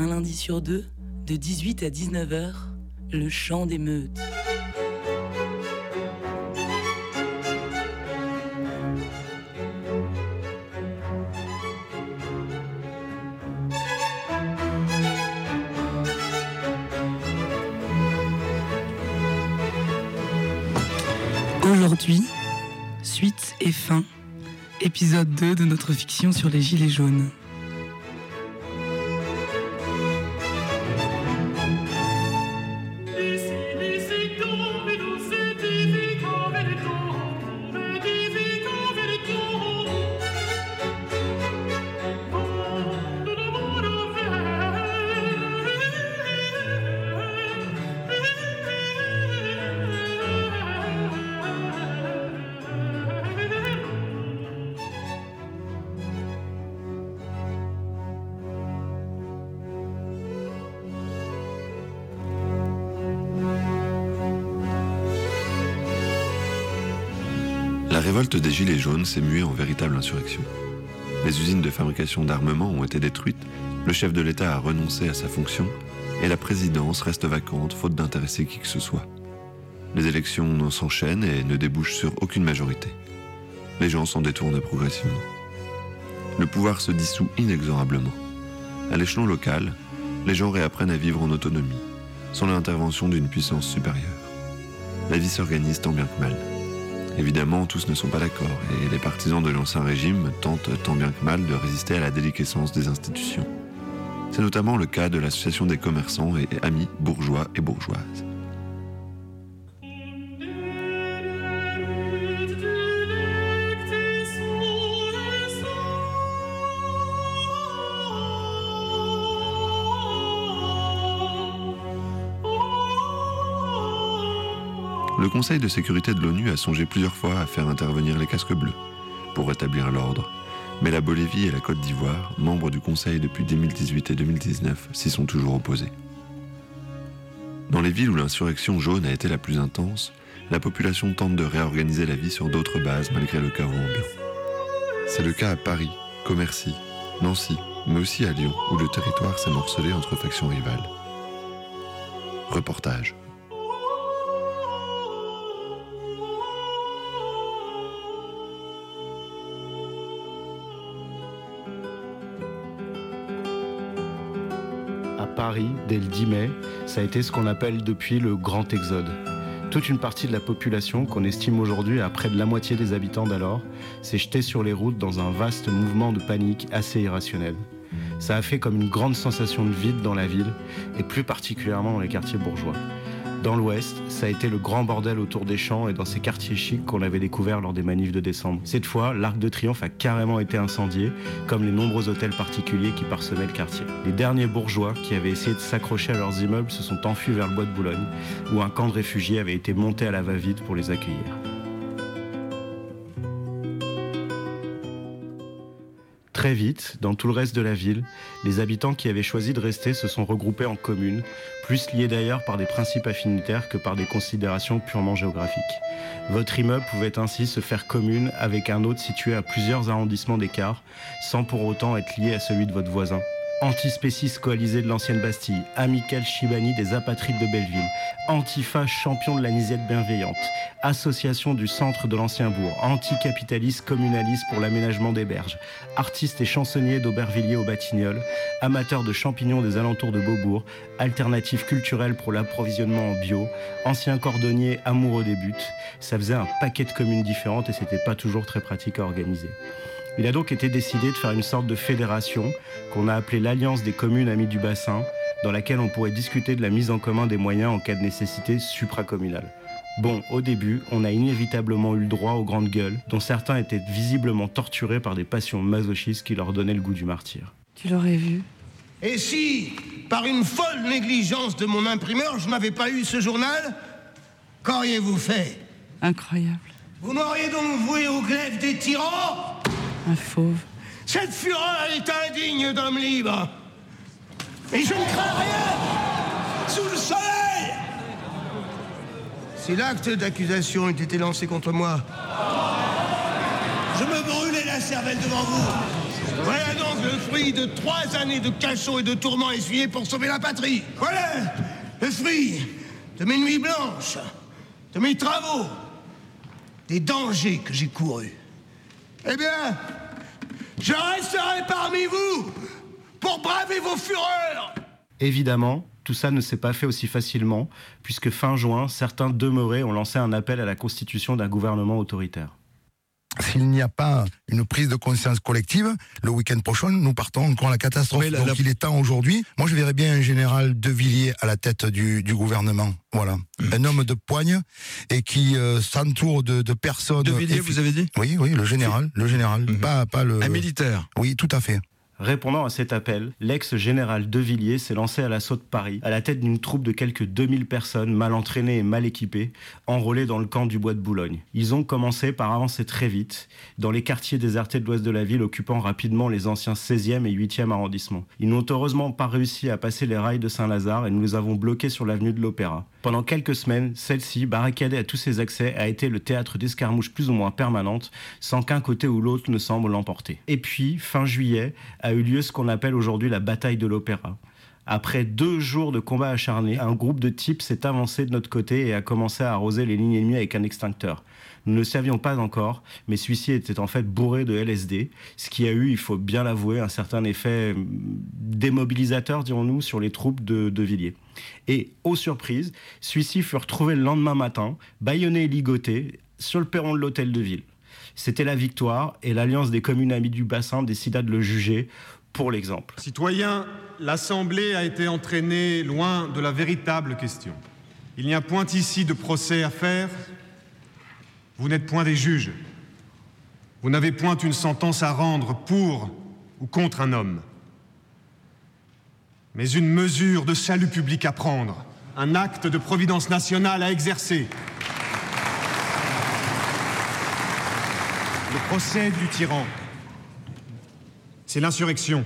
un lundi sur deux, de 18 à 19h, le chant des meutes. Aujourd'hui, suite et fin, épisode 2 de notre fiction sur les Gilets jaunes. Des Gilets jaunes s'est muée en véritable insurrection. Les usines de fabrication d'armement ont été détruites, le chef de l'État a renoncé à sa fonction et la présidence reste vacante faute d'intéresser qui que ce soit. Les élections s'enchaînent et ne débouchent sur aucune majorité. Les gens s'en détournent progressivement. Le pouvoir se dissout inexorablement. À l'échelon local, les gens réapprennent à vivre en autonomie, sans l'intervention d'une puissance supérieure. La vie s'organise tant bien que mal. Évidemment, tous ne sont pas d'accord, et les partisans de l'ancien régime tentent tant bien que mal de résister à la déliquescence des institutions. C'est notamment le cas de l'association des commerçants et amis bourgeois et bourgeoises. Le Conseil de sécurité de l'ONU a songé plusieurs fois à faire intervenir les casques bleus pour rétablir l'ordre. Mais la Bolivie et la Côte d'Ivoire, membres du Conseil depuis 2018 et 2019, s'y sont toujours opposés. Dans les villes où l'insurrection jaune a été la plus intense, la population tente de réorganiser la vie sur d'autres bases malgré le chaos ambiant. C'est le cas à Paris, Commercy, Nancy, mais aussi à Lyon, où le territoire s'est morcelé entre factions rivales. Reportage. Paris, dès le 10 mai, ça a été ce qu'on appelle depuis le grand exode. Toute une partie de la population, qu'on estime aujourd'hui à près de la moitié des habitants d'alors, s'est jetée sur les routes dans un vaste mouvement de panique assez irrationnel. Ça a fait comme une grande sensation de vide dans la ville, et plus particulièrement dans les quartiers bourgeois. Dans l'ouest, ça a été le grand bordel autour des champs et dans ces quartiers chics qu'on avait découvert lors des manifs de décembre. Cette fois, l'Arc de Triomphe a carrément été incendié, comme les nombreux hôtels particuliers qui parsemaient le quartier. Les derniers bourgeois qui avaient essayé de s'accrocher à leurs immeubles se sont enfuis vers le bois de Boulogne, où un camp de réfugiés avait été monté à la va-vite pour les accueillir. Très vite, dans tout le reste de la ville, les habitants qui avaient choisi de rester se sont regroupés en communes, plus liés d'ailleurs par des principes affinitaires que par des considérations purement géographiques. Votre immeuble pouvait ainsi se faire commune avec un autre situé à plusieurs arrondissements d'écart, sans pour autant être lié à celui de votre voisin. Antispéciste coalisé de l'ancienne Bastille, amical Chibani des apatrides de Belleville, Antifa champion de la Nisette bienveillante, association du centre de l'ancien bourg, anticapitaliste communaliste pour l'aménagement des berges, artiste et chansonnier d'Aubervilliers au Batignolles, amateur de champignons des alentours de Beaubourg, alternative culturelle pour l'approvisionnement en bio, ancien cordonnier amoureux des buts, ça faisait un paquet de communes différentes et c'était pas toujours très pratique à organiser. Il a donc été décidé de faire une sorte de fédération qu'on a appelée l'Alliance des communes amies du bassin, dans laquelle on pourrait discuter de la mise en commun des moyens en cas de nécessité supracommunale. Bon, au début, on a inévitablement eu le droit aux grandes gueules, dont certains étaient visiblement torturés par des passions masochistes qui leur donnaient le goût du martyr. Tu l'aurais vu Et si, par une folle négligence de mon imprimeur, je n'avais pas eu ce journal Qu'auriez-vous fait? Incroyable. Vous m'auriez donc voué au glaive des tyrans? Cette fureur est indigne d'homme libre. Et je ne crains rien sous le soleil Si l'acte d'accusation eût été lancé contre moi, je me brûlais la cervelle devant vous. Voilà donc le fruit de trois années de cachot et de tourments essuyés pour sauver la patrie. Voilà le fruit de mes nuits blanches, de mes travaux, des dangers que j'ai courus. Eh bien, je resterai parmi vous pour braver vos fureurs. Évidemment, tout ça ne s'est pas fait aussi facilement, puisque fin juin, certains demeurés ont lancé un appel à la constitution d'un gouvernement autoritaire. S'il n'y a pas une prise de conscience collective, le week-end prochain, nous partons encore à la catastrophe. La- Donc il est temps aujourd'hui. Moi, je verrais bien un général De Villiers à la tête du, du gouvernement. Voilà. Mmh. Un homme de poigne et qui euh, s'entoure de, de personnes. De Villiers, effi- vous avez dit? Oui, oui, le général. Le général. Mhm. Pas, pas le. Un militaire. Oui, tout à fait. Répondant à cet appel, l'ex-général De Villiers s'est lancé à l'assaut de Paris, à la tête d'une troupe de quelques 2000 personnes mal entraînées et mal équipées, enrôlées dans le camp du bois de Boulogne. Ils ont commencé par avancer très vite, dans les quartiers désertés de l'ouest de la ville, occupant rapidement les anciens 16e et 8e arrondissements. Ils n'ont heureusement pas réussi à passer les rails de Saint-Lazare et nous les avons bloqués sur l'avenue de l'Opéra. Pendant quelques semaines, celle-ci, barricadée à tous ses accès, a été le théâtre d'escarmouches plus ou moins permanentes, sans qu'un côté ou l'autre ne semble l'emporter. Et puis, fin juillet, a eu lieu ce qu'on appelle aujourd'hui la bataille de l'Opéra. Après deux jours de combats acharnés, un groupe de types s'est avancé de notre côté et a commencé à arroser les lignes ennemies avec un extincteur. Nous ne le savions pas encore, mais celui-ci était en fait bourré de LSD, ce qui a eu, il faut bien l'avouer, un certain effet hum, démobilisateur, dirons-nous, sur les troupes de, de Villiers. Et, aux surprises, celui-ci fut retrouvé le lendemain matin, bâillonné et ligoté, sur le perron de l'hôtel de ville. C'était la victoire, et l'Alliance des communes amies du bassin décida de le juger pour l'exemple. Citoyens, l'Assemblée a été entraînée loin de la véritable question. Il n'y a point ici de procès à faire. Vous n'êtes point des juges. Vous n'avez point une sentence à rendre pour ou contre un homme. Mais une mesure de salut public à prendre, un acte de providence nationale à exercer. Le procès du tyran, c'est l'insurrection.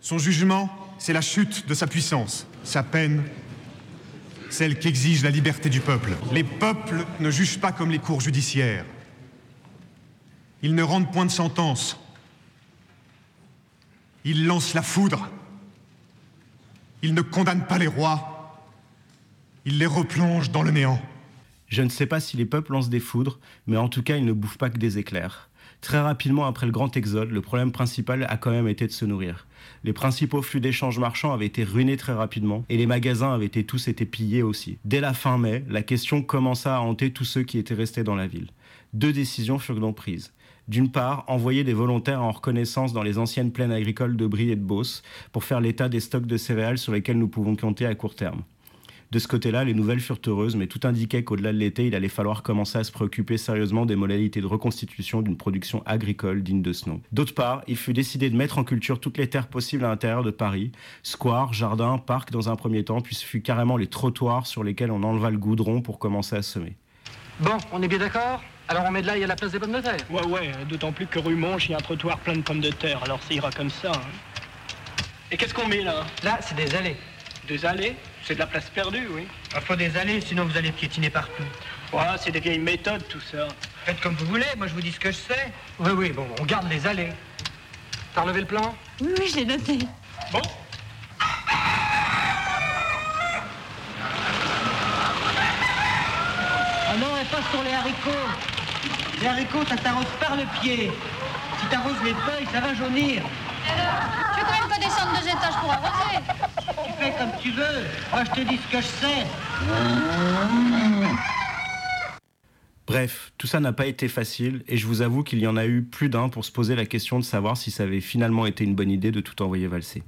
Son jugement, c'est la chute de sa puissance. Sa peine, celle qu'exige la liberté du peuple. Les peuples ne jugent pas comme les cours judiciaires. Ils ne rendent point de sentence. Ils lancent la foudre. Ils ne condamnent pas les rois. Ils les replongent dans le néant. Je ne sais pas si les peuples lancent des foudres, mais en tout cas, ils ne bouffent pas que des éclairs. Très rapidement après le grand exode, le problème principal a quand même été de se nourrir. Les principaux flux d'échanges marchands avaient été ruinés très rapidement et les magasins avaient tous été pillés aussi. Dès la fin mai, la question commença à hanter tous ceux qui étaient restés dans la ville. Deux décisions furent donc prises. D'une part, envoyer des volontaires en reconnaissance dans les anciennes plaines agricoles de Brie et de Beauce pour faire l'état des stocks de céréales sur lesquels nous pouvons compter à court terme. De ce côté-là, les nouvelles furent heureuses, mais tout indiquait qu'au-delà de l'été, il allait falloir commencer à se préoccuper sérieusement des modalités de reconstitution d'une production agricole digne de ce nom. D'autre part, il fut décidé de mettre en culture toutes les terres possibles à l'intérieur de Paris, squares, jardins, parcs dans un premier temps, puis ce fut carrément les trottoirs sur lesquels on enleva le goudron pour commencer à semer. Bon, on est bien d'accord? Alors on met de l'ail à la place des pommes de terre? Ouais, ouais, d'autant plus que rue Monge, il y a un trottoir plein de pommes de terre, alors ça ira comme ça. hein. Et qu'est-ce qu'on met là? Là, c'est des allées. Des allées? C'est de la place perdue, oui. Il faut des allées, sinon vous allez piétiner partout. Ouais, c'est des vieilles méthodes tout ça. Faites comme vous voulez, moi je vous dis ce que je sais. Oui, oui, bon, on garde les allées. T'as relevé le plan? Oui, oui, j'ai noté. Bon, Ah non, elle passe sur les haricots. Les haricots, ça t'arrose par le pied. Si t'arroses les feuilles, ça va jaunir. Tu veux quand même pas descendre deux étages pour arroser? Fais comme tu veux. Moi, je te dis ce que je sais. Bref, tout ça n'a pas été facile, et je vous avoue qu'il y en a eu plus d'un pour se poser la question de savoir si ça avait finalement été une bonne idée de tout envoyer valser.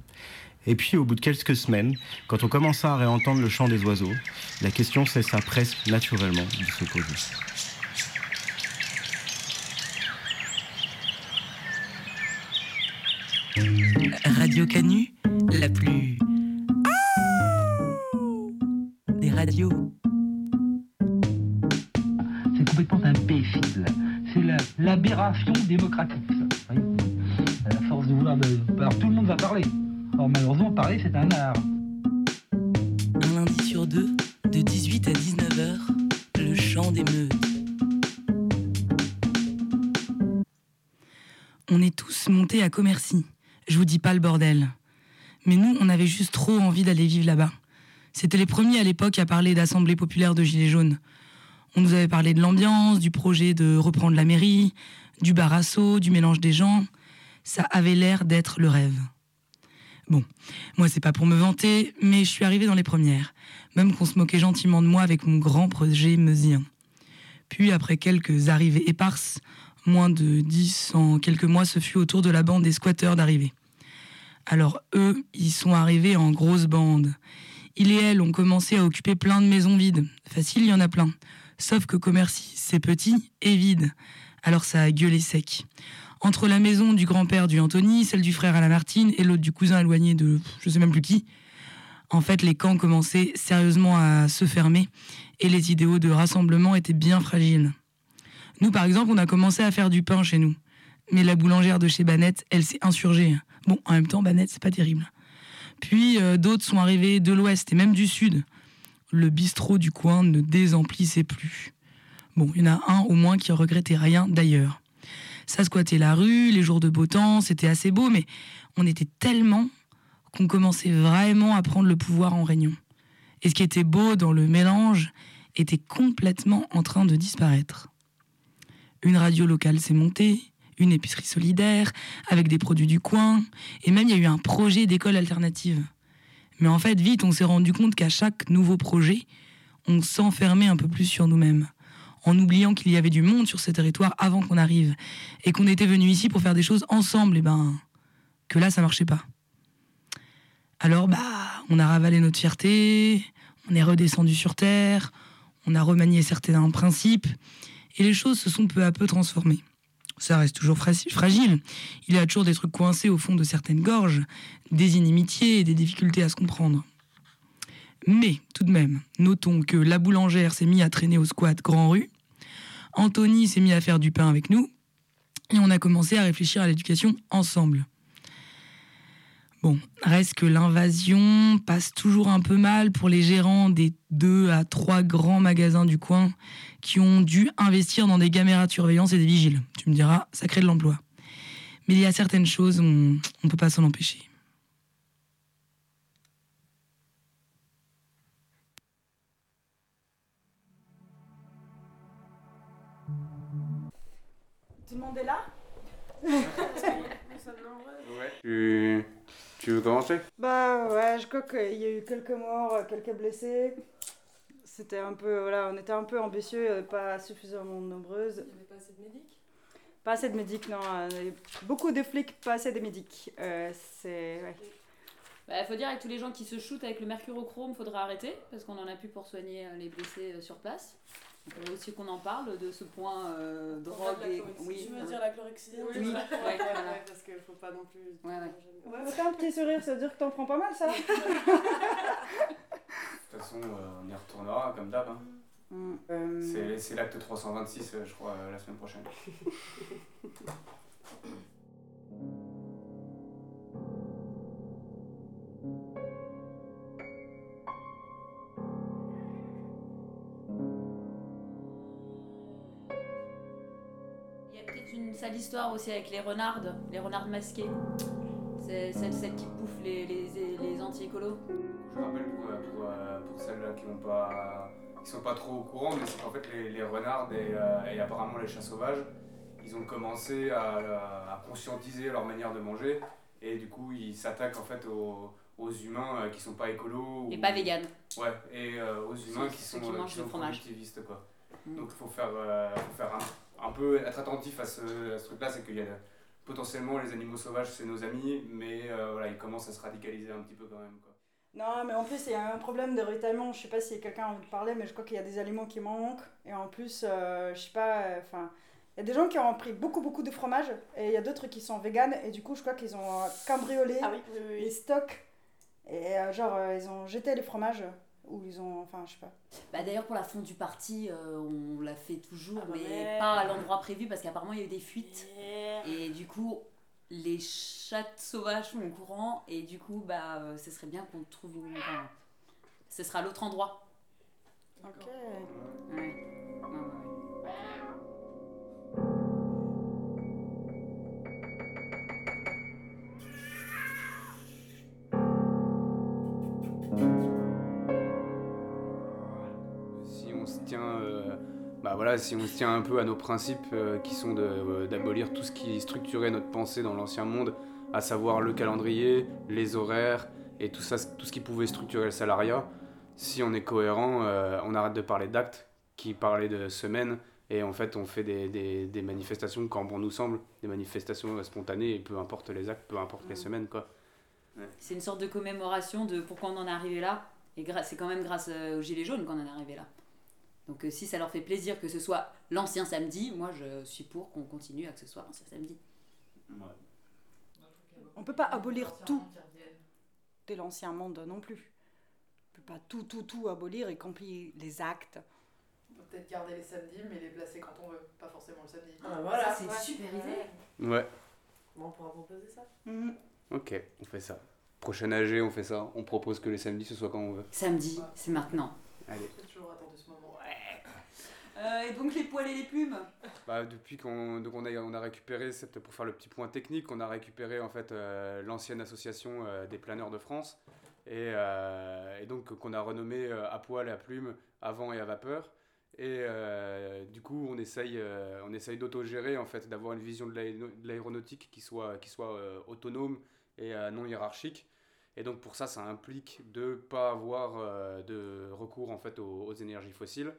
Et puis, au bout de quelques semaines, quand on commença à réentendre le chant des oiseaux, la question cessa presque naturellement de se poser. Radio Canu, la plus. Démocratique. À la force de vouloir. De... Alors tout le monde va parler. Or malheureusement, parler, c'est un art. Un lundi sur deux, de 18 à 19h, le chant des meutes. On est tous monter à Commercy. Je vous dis pas le bordel. Mais nous, on avait juste trop envie d'aller vivre là-bas. C'était les premiers à l'époque à parler d'assemblée populaire de Gilets jaunes. On nous avait parlé de l'ambiance, du projet de reprendre la mairie, du barasso, du mélange des gens. Ça avait l'air d'être le rêve. Bon, moi c'est pas pour me vanter, mais je suis arrivée dans les premières, même qu'on se moquait gentiment de moi avec mon grand projet meusien. Puis après quelques arrivées éparses, moins de dix en quelques mois, ce fut au tour de la bande des squatteurs d'arriver. Alors eux, ils sont arrivés en grosse bande. Il et elle ont commencé à occuper plein de maisons vides. Facile, il y en a plein. Sauf que Commercy, c'est petit et vide. Alors ça a gueulé sec. Entre la maison du grand-père du Anthony, celle du frère à la Martine et l'autre du cousin éloigné de je sais même plus qui, en fait les camps commençaient sérieusement à se fermer et les idéaux de rassemblement étaient bien fragiles. Nous par exemple, on a commencé à faire du pain chez nous. Mais la boulangère de chez Banette, elle s'est insurgée. Bon, en même temps, Banette, c'est pas terrible. Puis euh, d'autres sont arrivés de l'ouest et même du sud. Le bistrot du coin ne désemplissait plus. Il y en a un au moins qui regrettait rien d'ailleurs. Ça squattait la rue, les jours de beau temps, c'était assez beau, mais on était tellement qu'on commençait vraiment à prendre le pouvoir en réunion. Et ce qui était beau dans le mélange était complètement en train de disparaître. Une radio locale s'est montée, une épicerie solidaire, avec des produits du coin, et même il y a eu un projet d'école alternative. Mais en fait, vite, on s'est rendu compte qu'à chaque nouveau projet, on s'enfermait un peu plus sur nous-mêmes, en oubliant qu'il y avait du monde sur ce territoire avant qu'on arrive, et qu'on était venu ici pour faire des choses ensemble, et ben, que là, ça marchait pas. Alors, bah, on a ravalé notre fierté, on est redescendu sur terre, on a remanié certains principes, et les choses se sont peu à peu transformées ça reste toujours fragile. Il y a toujours des trucs coincés au fond de certaines gorges, des inimitiés et des difficultés à se comprendre. Mais tout de même, notons que la boulangère s'est mise à traîner au squat Grand Rue, Anthony s'est mis à faire du pain avec nous, et on a commencé à réfléchir à l'éducation ensemble. Bon, reste que l'invasion passe toujours un peu mal pour les gérants des deux à trois grands magasins du coin qui ont dû investir dans des caméras de surveillance et des vigiles. Tu me diras, ça crée de l'emploi. Mais il y a certaines choses, on ne peut pas s'en empêcher. Monde est là Ouais. Tu veux commencer? Bah ouais, je crois qu'il y a eu quelques morts, quelques blessés. C'était un peu, voilà, on était un peu ambitieux, pas suffisamment nombreuses. Il n'y avait pas assez de médics? Pas assez de médics, non. Beaucoup de flics, pas assez de médics. Euh, c'est, ouais. Bah, faut dire avec tous les gens qui se shootent avec le mercurochrome, faudra arrêter parce qu'on en a plus pour soigner euh, les blessés euh, sur place. Il faudrait aussi qu'on en parle de ce point euh, drogue et. Oui, tu veux dire la chlorhexidine Oui, ouais, voilà. parce qu'il faut pas non plus. Ouais, ouais. Ouais, t'as un petit sourire, ça veut dire que t'en prends pas mal, ça De toute façon, euh, on y retournera comme d'hab. Hein. Mm, euh, C'est l'acte 326, euh, je crois, la semaine prochaine. une sale histoire aussi avec les renardes, les renards masqués. C'est celle, celle qui bouffe les, les, les anti-écolos. Je rappelle pour, pour, pour celles qui ne pas, qui sont pas trop au courant, mais c'est qu'en fait les, les renards et, et, apparemment les chats sauvages, ils ont commencé à, à, conscientiser leur manière de manger et du coup ils s'attaquent en fait aux, aux humains qui sont pas écolos. Et pas véganes. Ouais, et euh, aux humains qui sont, qui mangent qui sont productivistes quoi. Mm. Donc il faut faire, euh, faut faire un, un, peu être attentif à ce, à ce truc-là, c'est qu'il y a potentiellement les animaux sauvages, c'est nos amis, mais euh, voilà, ils commencent à se radicaliser un petit peu quand même. Quoi. Non, mais en plus, il y a un problème de ravitaillement. Je sais pas si quelqu'un a envie de parler, mais je crois qu'il y a des aliments qui manquent. Et en plus, euh, je sais pas, enfin. il y a des gens qui ont pris beaucoup beaucoup de fromage et il y a d'autres qui sont véganes et du coup je crois qu'ils ont cambriolé ah oui, oui, oui. les stocks et euh, genre ils ont jeté les fromages ou ils ont enfin je sais pas. Bah d'ailleurs pour la fonte du parti euh, on l'a fait toujours ah bah mais merde. pas à l'endroit prévu parce qu'apparemment il y a eu des fuites et du coup les chats sauvages sont au courant et du coup bah euh, ce serait bien qu'on trouve une enfin, ce sera l'autre endroit. Ok. Ouais. Ouais, ouais. Voilà, si on se tient un peu à nos principes euh, qui sont euh, d'abolir tout ce qui structurait notre pensée dans l'ancien monde, à savoir le calendrier, les horaires et tout ça, tout ce qui pouvait structurer le salariat, si on est cohérent, euh, on arrête de parler d'actes qui parlaient de semaines et en fait on fait des, des- des manifestations quand bon nous semble, des manifestations spontanées et peu importe les actes, peu importe les semaines quoi. C'est une sorte de commémoration de pourquoi on en est arrivé là. Et c'est quand même grâce aux Gilets jaunes qu'on en est arrivé là. Donc euh, si ça leur fait plaisir que ce soit l'ancien samedi, moi je suis pour qu'on continue à que ce soit l'ancien samedi. On peut pas abolir tout de l'ancien monde non plus. On peut pas tout, tout, tout abolir, y compris les actes. On peut peut-être garder les samedis, mais les placer quand on veut, pas forcément le samedi. Ah, voilà. c'est Ouais. super idée. Ouais, Bon, on pourra proposer ça. ok, on fait ça. Prochain AG, on fait ça. On propose que les samedis ce soit quand on veut. Samedi, c'est maintenant. Allez. Toujours attendu ce moment. Euh, et donc les poils et les plumes Bah, depuis qu'on on a, on a récupéré, cette, pour faire le petit point technique, on a récupéré en fait euh, l'ancienne association euh, des planeurs de France et, et donc qu'on a renommé à poil à plume, à vent et à vapeur. Et du coup, on essaye, on essaye d'autogérer en fait, d'avoir une vision de l'aéro- de l'aéronautique qui soit, qui soit autonome et non hiérarchique. Et donc pour ça, ça implique de pas avoir de recours en fait aux énergies fossiles.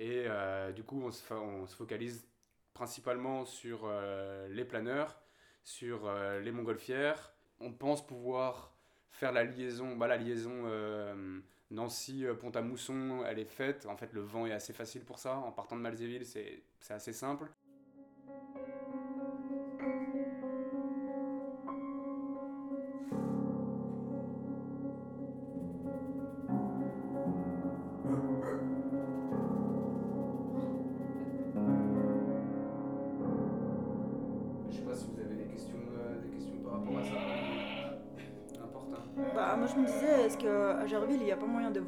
Et euh, du coup, on se, focalise principalement sur euh, les planeurs, sur euh, les montgolfières. On pense pouvoir faire la liaison, bah, la liaison Nancy-Pont-à-Mousson, elle est faite. En fait, le vent est assez facile pour ça. En partant de Malzéville, c'est assez simple.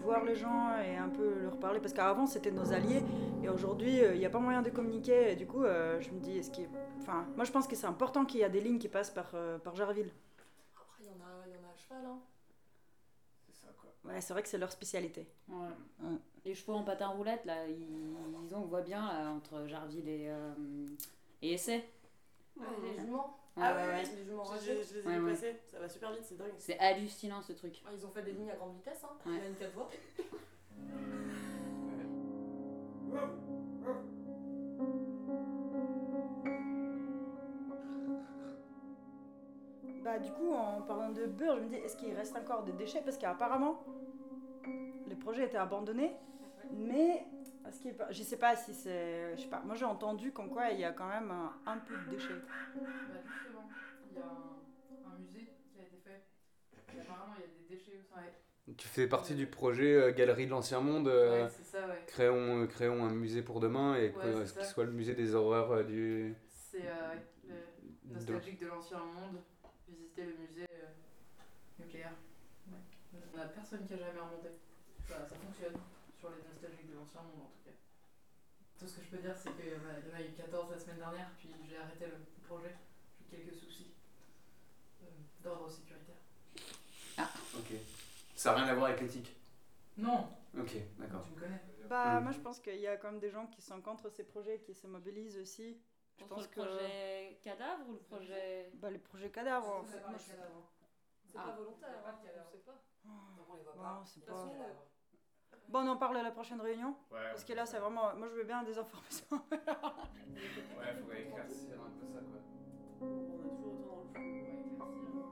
Voir les gens et un peu leur parler Parce qu'avant, c'était nos alliés, et aujourd'hui, euh, il n'y a pas moyen de communiquer. Et du coup, euh, je me dis, est-ce qu'il. Enfin, moi je pense que c'est important qu'il y a des lignes qui passent par, euh, par Gerville. Après, il y, en a- il y en a à cheval, hein. C'est ça quoi. Ouais, c'est vrai que c'est leur spécialité. Ouais. Ouais. Les chevaux en patin roulette, là, ils, ils ont, on voit bien là, entre Jarville et, euh, et Essay. Ouais, les juments. Ah ouais, ouais, ouais. les juments Je, ragés. je les ai Ouais, passer, ça va super vite, c'est dingue. C'est hallucinant ce truc. Ouais, ils ont fait des lignes à grande vitesse, hein. Ouais. Il y a une voies. Bah, du coup, en parlant de beurre, je me dis, est-ce qu'il reste encore des déchets? Parce qu'apparemment, le projet était abandonné, mais. Qu'il est- je sais pas si c'est. Je sais pas. Moi, j'ai entendu qu'en quoi il y a quand même un, un peu de déchets. Bah justement, il y a un, un musée qui a été fait. Et apparemment, il y a des déchets Tu fais partie du projet euh, Galerie de l'Ancien Monde. euh, Ouais, c'est ça, ouais. créons, euh, créons un musée pour demain et Ouais, que- c'est qui ça. soit le musée des horreurs euh, du. C'est euh, nostalgique de l'ancien monde. Visiter le musée euh, nucléaire. Ouais. On a personne qui a jamais remonté. Ça fonctionne sur les nostalgiques de l'ancien monde en tout cas. Tout ce que je peux dire, c'est qu'il y en a eu 14 la semaine dernière, puis j'ai arrêté le projet. J'ai quelques soucis euh, d'ordre sécuritaire. Ok. Ça n'a rien à voir avec l'éthique. Non Ok, d'accord. Tu me connais Bah, Mm. moi, je pense qu'il y a quand même des gens qui sont contre ces projets, qui se mobilisent aussi. Je pense le que. projet cadavre ou le projet. Bah, les projets cadavres. C'est moi, pas, c'est Ah. pas volontaire, hein, on sait pas. Donc on les voit pas. c'est pas- euh, Bon, on en parle à la prochaine réunion. Ouais, Parce que là, c'est vraiment. Moi, je veux bien des informations. Ouais, faudrait éclaircir un peu ça quoi. On a toujours autant dans le flou.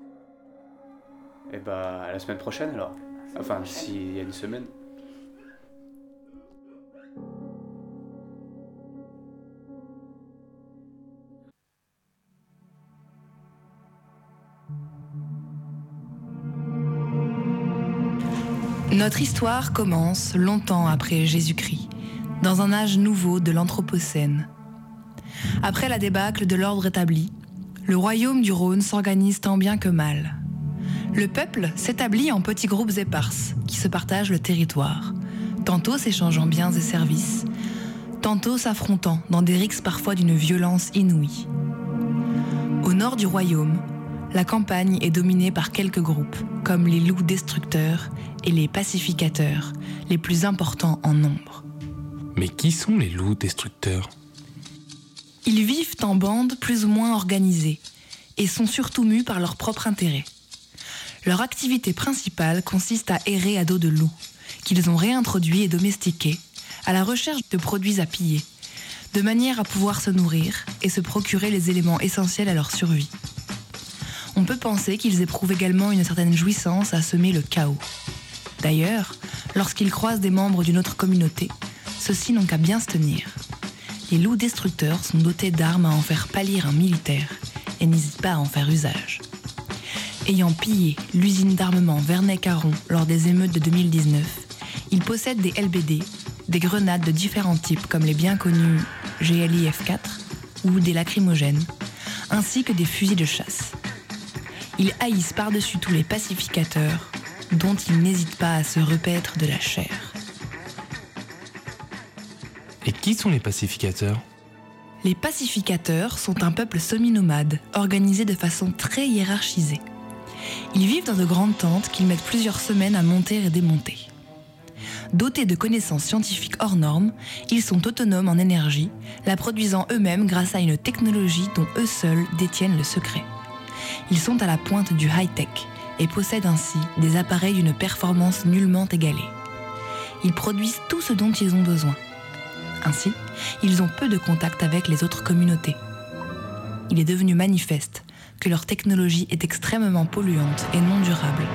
Éclaircir. Et bah, à la semaine prochaine alors. Enfin, s'il y a une semaine. Notre histoire commence longtemps après Jésus-Christ, dans un âge nouveau de l'Anthropocène. Après la débâcle de l'ordre établi, le royaume du Rhône s'organise tant bien que mal. Le peuple s'établit en petits groupes éparses qui se partagent le territoire, tantôt s'échangeant biens et services, tantôt s'affrontant dans des rixes parfois d'une violence inouïe. Au nord du royaume, la campagne est dominée par quelques groupes, comme les loups destructeurs et les pacificateurs, les plus importants en nombre. Mais qui sont les loups destructeurs? Ils vivent en bandes plus ou moins organisées et sont surtout mus par leur propre intérêt. Leur activité principale consiste à errer à dos de loups, qu'ils ont réintroduits et domestiqués, à la recherche de produits à piller, de manière à pouvoir se nourrir et se procurer les éléments essentiels à leur survie. On peut penser qu'ils éprouvent également une certaine jouissance à semer le chaos. D'ailleurs, lorsqu'ils croisent des membres d'une autre communauté, ceux-ci n'ont qu'à bien se tenir. Les loups destructeurs sont dotés d'armes à en faire pâlir un militaire et n'hésitent pas à en faire usage. Ayant pillé l'usine d'armement Vernet-Caron lors des émeutes de 2019, ils possèdent des LBD, des grenades de différents types comme les bien connus GLIF-4 ou des lacrymogènes, ainsi que des fusils de chasse. Ils haïssent par-dessus tous les pacificateurs, dont ils n'hésitent pas à se repaître de la chair. Et qui sont les pacificateurs? Les pacificateurs sont un peuple semi-nomade, organisé de façon très hiérarchisée. Ils vivent dans de grandes tentes qu'ils mettent plusieurs semaines à monter et démonter. Dotés de connaissances scientifiques hors normes, ils sont autonomes en énergie, la produisant eux-mêmes grâce à une technologie dont eux seuls détiennent le secret. Ils sont à la pointe du high-tech et possèdent ainsi des appareils d'une performance nullement égalée. Ils produisent tout ce dont ils ont besoin. Ainsi, ils ont peu de contact avec les autres communautés. Il est devenu manifeste que leur technologie est extrêmement polluante et non durable,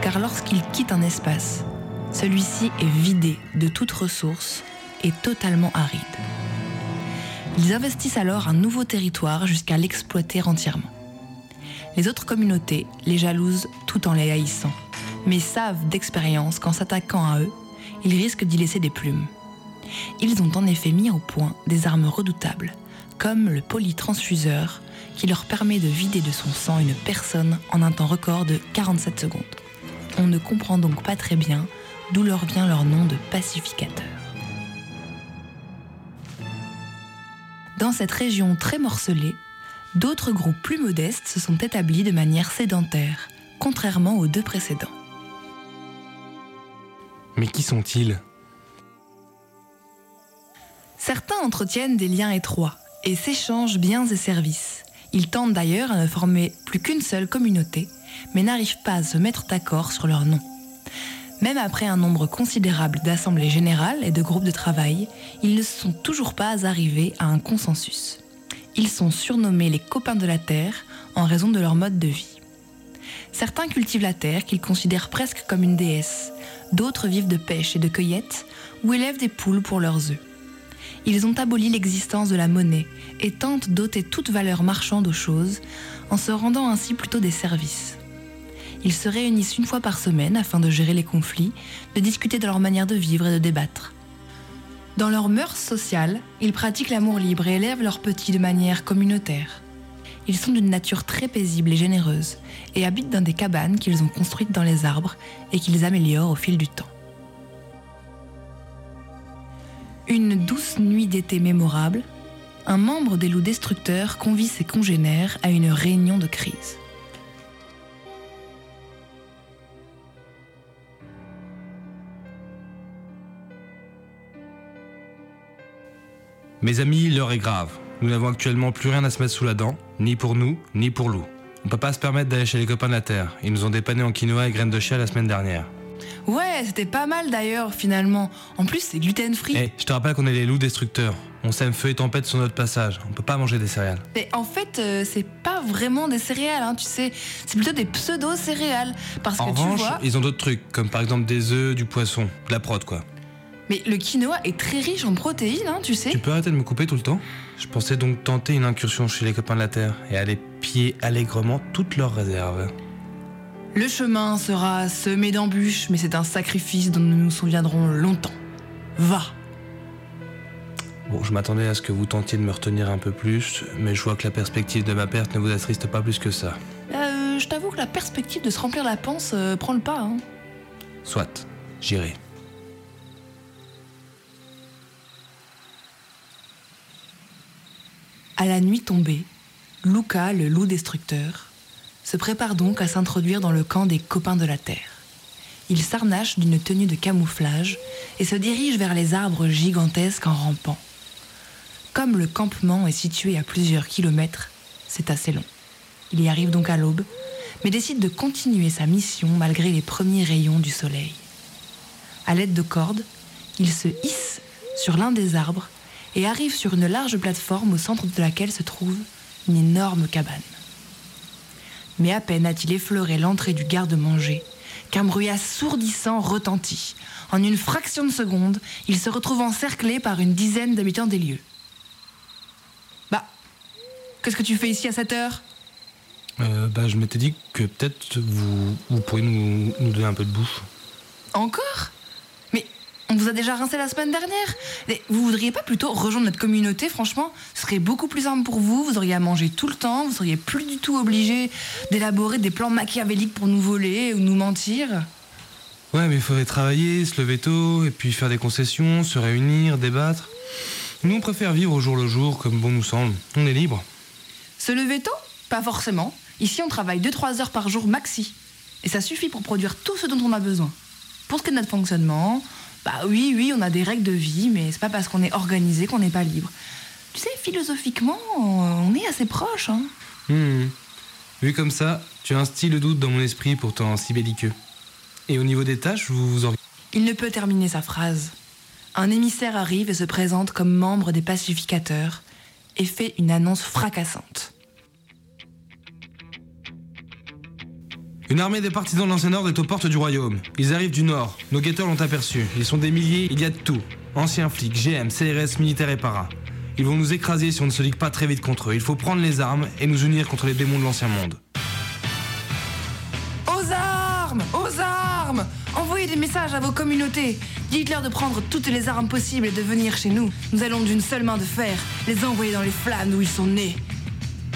car lorsqu'ils quittent un espace, celui-ci est vidé de toute ressource et totalement aride. Ils investissent alors un nouveau territoire jusqu'à l'exploiter entièrement. Les autres communautés les jalousent tout en les haïssant, mais savent d'expérience qu'en s'attaquant à eux, ils risquent d'y laisser des plumes. Ils ont en effet mis au point des armes redoutables, comme le polytransfuseur, qui leur permet de vider de son sang une personne en un temps record de 47 secondes. On ne comprend donc pas très bien d'où leur vient leur nom de pacificateur. Dans cette région très morcelée, d'autres groupes plus modestes se sont établis de manière sédentaire, contrairement aux deux précédents. Mais qui sont-ils? Certains entretiennent des liens étroits et s'échangent biens et services. Ils tentent d'ailleurs à ne former plus qu'une seule communauté, mais n'arrivent pas à se mettre d'accord sur leur nom. Même après un nombre considérable d'assemblées générales et de groupes de travail, ils ne sont toujours pas arrivés à un consensus. Ils sont surnommés les copains de la Terre en raison de leur mode de vie. Certains cultivent la terre qu'ils considèrent presque comme une déesse, d'autres vivent de pêche et de cueillette ou élèvent des poules pour leurs œufs. Ils ont aboli l'existence de la monnaie et tentent d'ôter toute valeur marchande aux choses en se rendant ainsi plutôt des services. Ils se réunissent une fois par semaine afin de gérer les conflits, de discuter de leur manière de vivre et de débattre. Dans leurs mœurs sociales, ils pratiquent l'amour libre et élèvent leurs petits de manière communautaire. Ils sont d'une nature très paisible et généreuse et habitent dans des cabanes qu'ils ont construites dans les arbres et qu'ils améliorent au fil du temps. Une douce nuit d'été mémorable, un membre des loups destructeurs convie ses congénères à une réunion de crise. Mes amis, l'heure est grave. Nous n'avons actuellement plus rien à se mettre sous la dent, ni pour nous, ni pour Lou. On peut pas se permettre d'aller chez les copains de la Terre. Ils nous ont dépanné en quinoa et graines de chia la semaine dernière. Ouais, c'était pas mal d'ailleurs finalement. En plus, c'est gluten free. Eh, je te rappelle qu'on est les loups destructeurs. On sème feu et tempête sur notre passage. On peut pas manger des céréales. Mais en fait, euh, c'est pas vraiment des céréales, hein, tu sais. C'est plutôt des pseudo-céréales. Parce en que revanche, tu vois. ils ont d'autres trucs, comme par exemple des œufs, du poisson, de la prod quoi. Mais le quinoa est très riche en protéines, hein, tu sais. Tu peux arrêter de me couper tout le temps? Je pensais donc tenter une incursion chez les copains de la Terre et aller piller allègrement toutes leurs réserves. Le chemin sera semé d'embûches, mais c'est un sacrifice dont nous nous souviendrons longtemps. Va Bon, je m'attendais à ce que vous tentiez de me retenir un peu plus, mais je vois que la perspective de ma perte ne vous attriste pas plus que ça. Euh, je t'avoue que la perspective de se remplir la panse euh, prend le pas. Hein. Soit, j'irai. À la nuit tombée, Luca, le loup destructeur, se prépare donc à s'introduire dans le camp des copains de la Terre. Il s'arnache d'une tenue de camouflage et se dirige vers les arbres gigantesques en rampant. Comme le campement est situé à plusieurs kilomètres, c'est assez long. Il y arrive donc à l'aube, mais décide de continuer sa mission malgré les premiers rayons du soleil. À l'aide de cordes, il se hisse sur l'un des arbres et arrive sur une large plateforme au centre de laquelle se trouve une énorme cabane. Mais à peine a-t-il effleuré l'entrée du garde-manger qu'un bruit assourdissant retentit. En une fraction de seconde, il se retrouve encerclé par une dizaine d'habitants des lieux. Bah, qu'est-ce que tu fais ici à cette heure? Euh, bah, je m'étais dit que peut-être vous, vous pourriez nous, nous donner un peu de bouffe. Encore? On vous a déjà rincé la semaine dernière. Et vous voudriez pas plutôt rejoindre notre communauté, franchement? Ce serait beaucoup plus simple pour vous, vous auriez à manger tout le temps, vous seriez plus du tout obligé d'élaborer des plans machiavéliques pour nous voler ou nous mentir. Ouais, mais il faudrait travailler, se lever tôt, et puis faire des concessions, se réunir, débattre. Nous, on préfère vivre au jour le jour, comme bon nous semble. On est libre. Se lever tôt? Pas forcément. Ici, on travaille 2-3 heures par jour maxi. Et ça suffit pour produire tout ce dont on a besoin. Pour ce qui est de notre fonctionnement, bah oui, oui, on a des règles de vie, mais c'est pas parce qu'on est organisé qu'on n'est pas libre. Tu sais, philosophiquement, on est assez proches, hein. Hmm. Vu comme ça, tu instilles le doute dans mon esprit pourtant si belliqueux. Et au niveau des tâches, vous vous organisez Il ne peut terminer sa phrase. Un émissaire arrive et se présente comme membre des pacificateurs et fait une annonce fracassante. Une armée des partisans de l'ancien ordre est aux portes du royaume. Ils arrivent du nord. Nos guetteurs l'ont aperçu. Ils sont des milliers, il y a de tout. Anciens flics, GM, CRS, militaires et para. Ils vont nous écraser si on ne se ligue pas très vite contre eux. Il faut prendre les armes et nous unir contre les démons de l'ancien monde. Aux armes Aux armes Envoyez des messages à vos communautés. Dites-leur de prendre toutes les armes possibles et de venir chez nous. Nous allons d'une seule main de fer les envoyer dans les flammes d'où ils sont nés.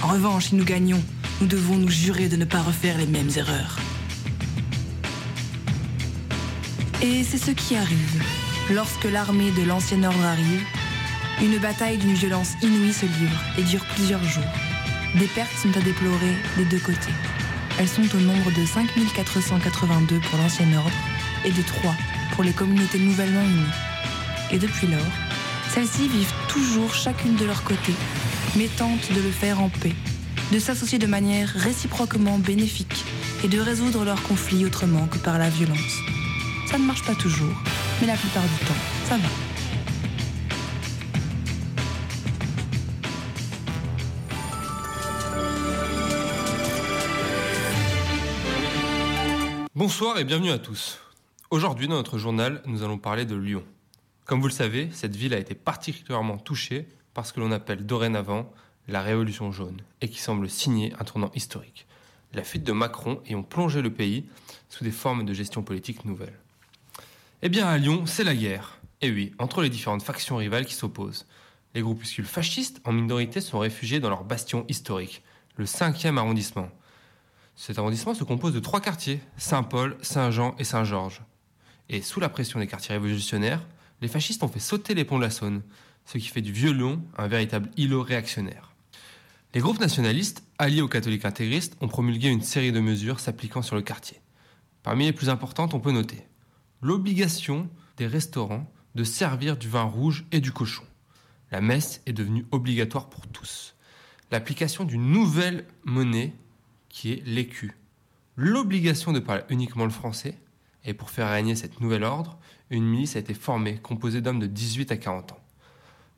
En revanche, si nous gagnons, nous devons nous jurer de ne pas refaire les mêmes erreurs. Et c'est ce qui arrive. Lorsque l'armée de l'ancien ordre arrive, une bataille d'une violence inouïe se livre et dure plusieurs jours. Des pertes sont à déplorer des deux côtés. Elles sont au nombre de 5482 pour l'ancien ordre et de 3 pour les communautés nouvellement unies. Et depuis lors, celles-ci vivent toujours chacune de leur côté, mais tentent de le faire en paix, de s'associer de manière réciproquement bénéfique et de résoudre leurs conflits autrement que par la violence. Ça ne marche pas toujours, mais la plupart du temps, ça va. Bonsoir et bienvenue à tous. Aujourd'hui, dans notre journal, nous allons parler de Lyon. Comme vous le savez, cette ville a été particulièrement touchée par ce que l'on appelle dorénavant la Révolution jaune et qui semble signer un tournant historique. La fuite de Macron ayant plongé le pays sous des formes de gestion politique nouvelles. Eh bien, à Lyon, c'est la guerre. Et oui, entre les différentes factions rivales qui s'opposent. Les groupuscules fascistes en minorité sont réfugiés dans leur bastion historique, le 5e arrondissement. Cet arrondissement se compose de trois quartiers, Saint-Paul, Saint-Jean et Saint-Georges. Et sous la pression des quartiers révolutionnaires, les fascistes ont fait sauter les ponts de la Saône, ce qui fait du vieux Lyon un véritable îlot réactionnaire. Les groupes nationalistes, alliés aux catholiques intégristes, ont promulgué une série de mesures s'appliquant sur le quartier. Parmi les plus importantes, on peut noter l'obligation des restaurants de servir du vin rouge et du cochon. La messe est devenue obligatoire pour tous. L'application d'une nouvelle monnaie qui est l'écu. L'obligation de parler uniquement le français, et pour faire régner cette nouvelle ordre, une milice a été formée, composée d'hommes de 18 à 40 ans.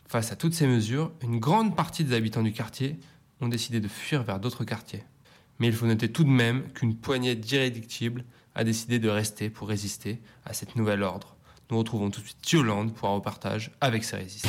Face à toutes ces mesures, une grande partie des habitants du quartier ont décidé de fuir vers d'autres quartiers. Mais il faut noter tout de même qu'une poignée d'irréductibles a décidé de rester pour résister à cette nouvelle ordre. Nous retrouvons tout de suite Yolande pour un repartage avec ses résistants.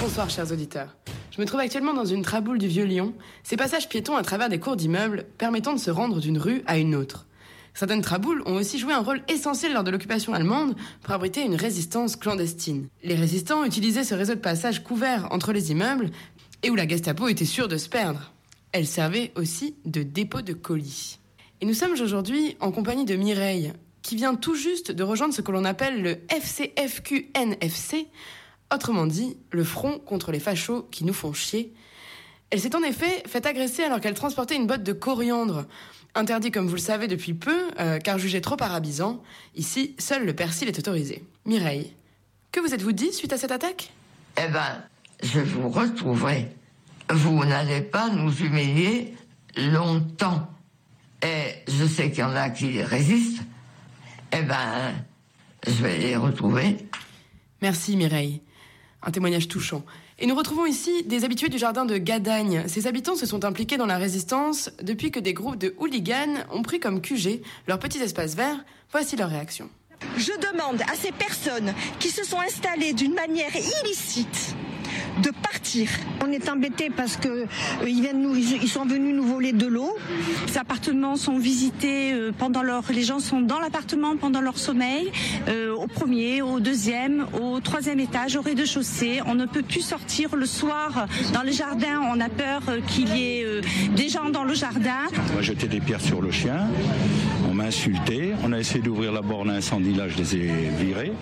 Bonsoir chers auditeurs. Je me trouve actuellement dans une traboule du Vieux-Lyon, ces passages piétons à travers des cours d'immeubles permettant de se rendre d'une rue à une autre. Certaines traboules ont aussi joué un rôle essentiel lors de l'occupation allemande pour abriter une résistance clandestine. Les résistants utilisaient ce réseau de passages couvert entre les immeubles et où la Gestapo était sûre de se perdre. Elle servait aussi de dépôt de colis. Et nous sommes aujourd'hui en compagnie de Mireille, qui vient tout juste de rejoindre ce que l'on appelle le FCFQNFC, autrement dit, le front contre les fachos qui nous font chier. Elle s'est en effet fait agresser alors qu'elle transportait une botte de coriandre, interdit comme vous le savez depuis peu, euh, car jugé trop arabisant. Ici, seul le persil est autorisé. Mireille, que vous êtes-vous dit suite à cette attaque? Eh ben, je vous retrouverai. Vous n'allez pas nous humilier longtemps. Et je sais qu'il y en a qui résistent. Eh ben, je vais les retrouver. Merci Mireille. Un témoignage touchant. Et nous retrouvons ici des habitués du jardin de Gadagne. Ces habitants se sont impliqués dans la résistance depuis que des groupes de hooligans ont pris comme QG leurs petits espaces verts. Voici leur réaction. Je demande à ces personnes qui se sont installées d'une manière illicite de partir. On est embêtés parce que euh, ils, viennent nous, ils, ils sont venus nous voler de l'eau. Les appartements sont visités euh, pendant leur, les gens sont dans l'appartement pendant leur sommeil, euh, au premier, au deuxième, au troisième étage, au rez-de-chaussée. On ne peut plus sortir le soir dans le jardin. On a peur euh, qu'il y ait euh, des gens dans le jardin. On m'a jeté des pierres sur le chien, on m'a insulté, on a essayé d'ouvrir la borne à incendie, là je les ai virés.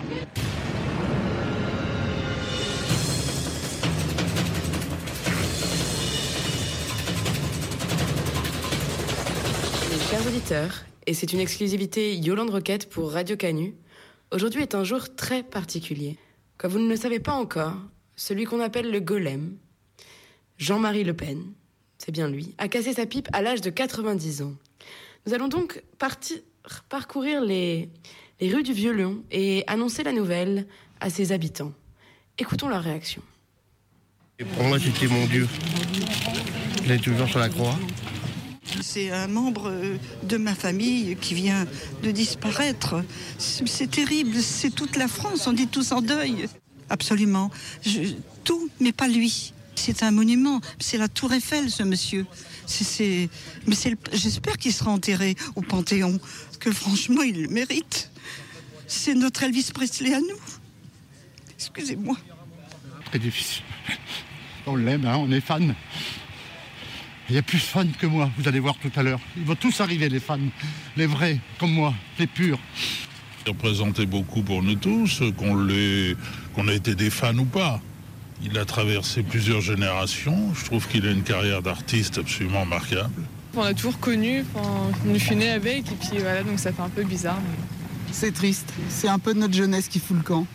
Auditeurs, et c'est une exclusivité Yolande Roquette pour Radio Canu, aujourd'hui est un jour très particulier. Comme vous ne le savez pas encore, celui qu'on appelle le golem, Jean-Marie Le Pen, c'est bien lui, a cassé sa pipe à l'âge de 90 ans. Nous allons donc partir, parcourir les, les rues du Vieux-Lyon et annoncer la nouvelle à ses habitants. Écoutons leur réaction. Pour moi, c'était mon Dieu. Il est toujours sur la croix. C'est un membre euh, de ma famille qui vient de disparaître. C'est terrible, c'est toute la France, on est tous en deuil. Absolument. Tout, mais pas lui. C'est un monument, c'est la tour Eiffel, ce monsieur. Mais j'espère qu'il sera enterré au Panthéon, que franchement, il le mérite. C'est notre Elvis Presley à nous. Excusez-moi. Très difficile. On l'aime, hein, on est fan. Il y a plus de fans que moi, vous allez voir tout à l'heure. Ils vont tous arriver, les fans. Les vrais, comme moi, les purs. Il représentait beaucoup pour nous tous, qu'on ait été des fans ou pas. Il a traversé plusieurs générations. Je trouve qu'il a une carrière d'artiste absolument remarquable. On l'a toujours connu, on est né avec, et puis voilà, donc ça fait un peu bizarre. C'est triste. C'est un peu notre jeunesse qui fout le camp.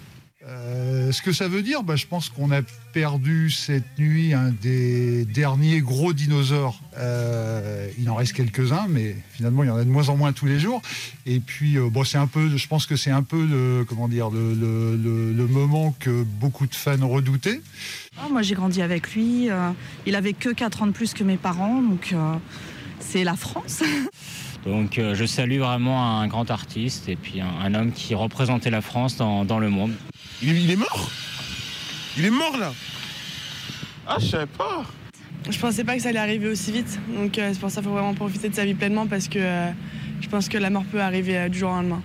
Euh, ce que ça veut dire, bah, je pense qu'on a perdu cette nuit un des derniers gros dinosaures. Euh, il en reste quelques-uns, mais finalement il y en a de moins en moins tous les jours. Et puis, euh, bon, c'est un peu, je pense que c'est un peu le, comment dire, le, le- le- le moment que beaucoup de fans redoutaient. Ah, moi, j'ai grandi avec lui. euh, il avait que 4 ans de plus que mes parents, donc euh, c'est la France. Donc euh, je salue vraiment un grand artiste et puis un, un homme qui représentait la France dans, dans le monde. Il, est mort Il est mort là Ah, je savais pas Je pensais pas que ça allait arriver aussi vite, donc euh, c'est pour ça qu'il faut vraiment profiter de sa vie pleinement parce que euh, je pense que la mort peut arriver euh, du jour au lendemain.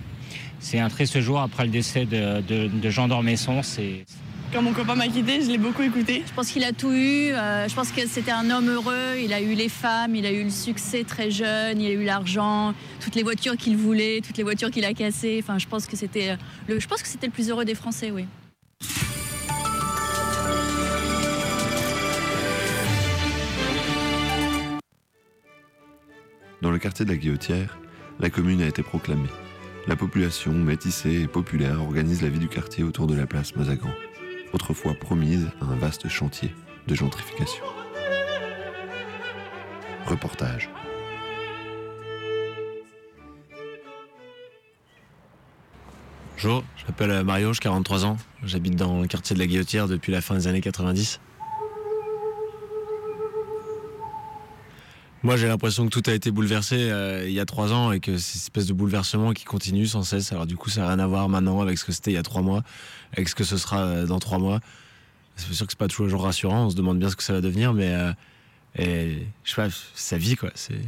C'est un triste jour après le décès de, de- de Jean d'Ormesson. C'est Quand mon copain m'a quitté, je l'ai beaucoup écouté. Je pense qu'il a tout eu. euh, je pense que c'était un homme heureux. Il a eu les femmes, il a eu le succès très jeune, il a eu l'argent, toutes les voitures qu'il voulait, toutes les voitures qu'il a cassées. Enfin, je pense que c'était euh, le, je pense que c'était le plus heureux des Français, oui. Dans le quartier de la Guillotière, la commune a été proclamée. La population, métissée et populaire, organise la vie du quartier autour de la place Mazagan, autrefois promise à un vaste chantier de gentrification. Reportage. Bonjour, je m'appelle euh, Mario, j'ai 43 ans. J'habite dans le quartier de la Guillotière depuis la fin des années 90. Moi, j'ai l'impression que tout a été bouleversé euh, il y a trois ans et que c'est cette espèce de bouleversement qui continue sans cesse. Alors du coup, ça n'a rien à voir maintenant avec ce que c'était il y a trois mois, avec ce que ce sera euh, dans trois mois. C'est sûr que c'est pas toujours rassurant. On se demande bien ce que ça va devenir, mais euh, et, je sais pas, sa vie quoi. C'est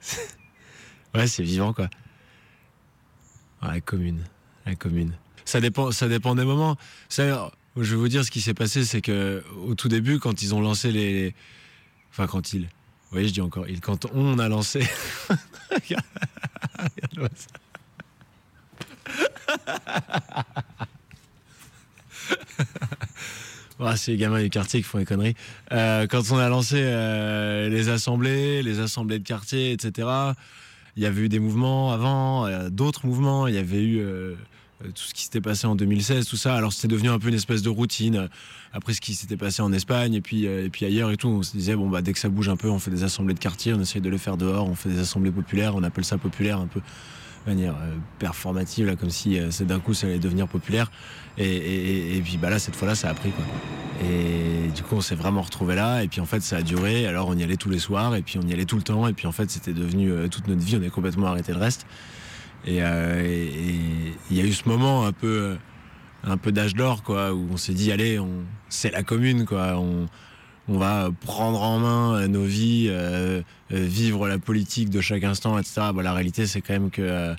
ouais, c'est vivant quoi. Ouais, la commune, la commune. Ça dépend, ça dépend des moments. Ça, je vais vous dire ce qui s'est passé, c'est que au tout début, quand ils ont lancé les, enfin quand ils, voyez, je dis encore, ils, quand on a lancé. Ah, c'est les gamins du quartier qui font des conneries. Euh, quand on a lancé euh, les assemblées, les assemblées de quartier, etc., il y avait eu des mouvements avant, d'autres mouvements. Il y avait eu euh, tout ce qui s'était passé en 2016, tout ça. Alors c'était devenu un peu une espèce de routine. euh, Après ce qui s'était passé en Espagne et puis, euh, et puis ailleurs et tout, on se disait, bon, bah, dès que ça bouge un peu, on fait des assemblées de quartier, on essaye de les faire dehors, on fait des assemblées populaires, on appelle ça populaire un peu de manière euh, performative, là, comme si euh, c'est d'un coup ça allait devenir populaire. Et, et- puis bah là, cette fois-là, ça a pris quoi. Et du coup, on s'est vraiment retrouvé là. Et puis en fait, ça a duré. Alors on y allait tous les soirs, et puis on y allait tout le temps. Et puis en fait, c'était devenu euh, toute notre vie. On a complètement arrêté le reste. Et euh, et- il y a eu ce moment un peu, euh, un peu d'âge d'or, quoi, où on s'est dit, allez, on, c'est la commune, quoi. On, on va prendre en main euh, nos vies, vivre la politique de chaque instant, etc. La réalité, c'est quand même que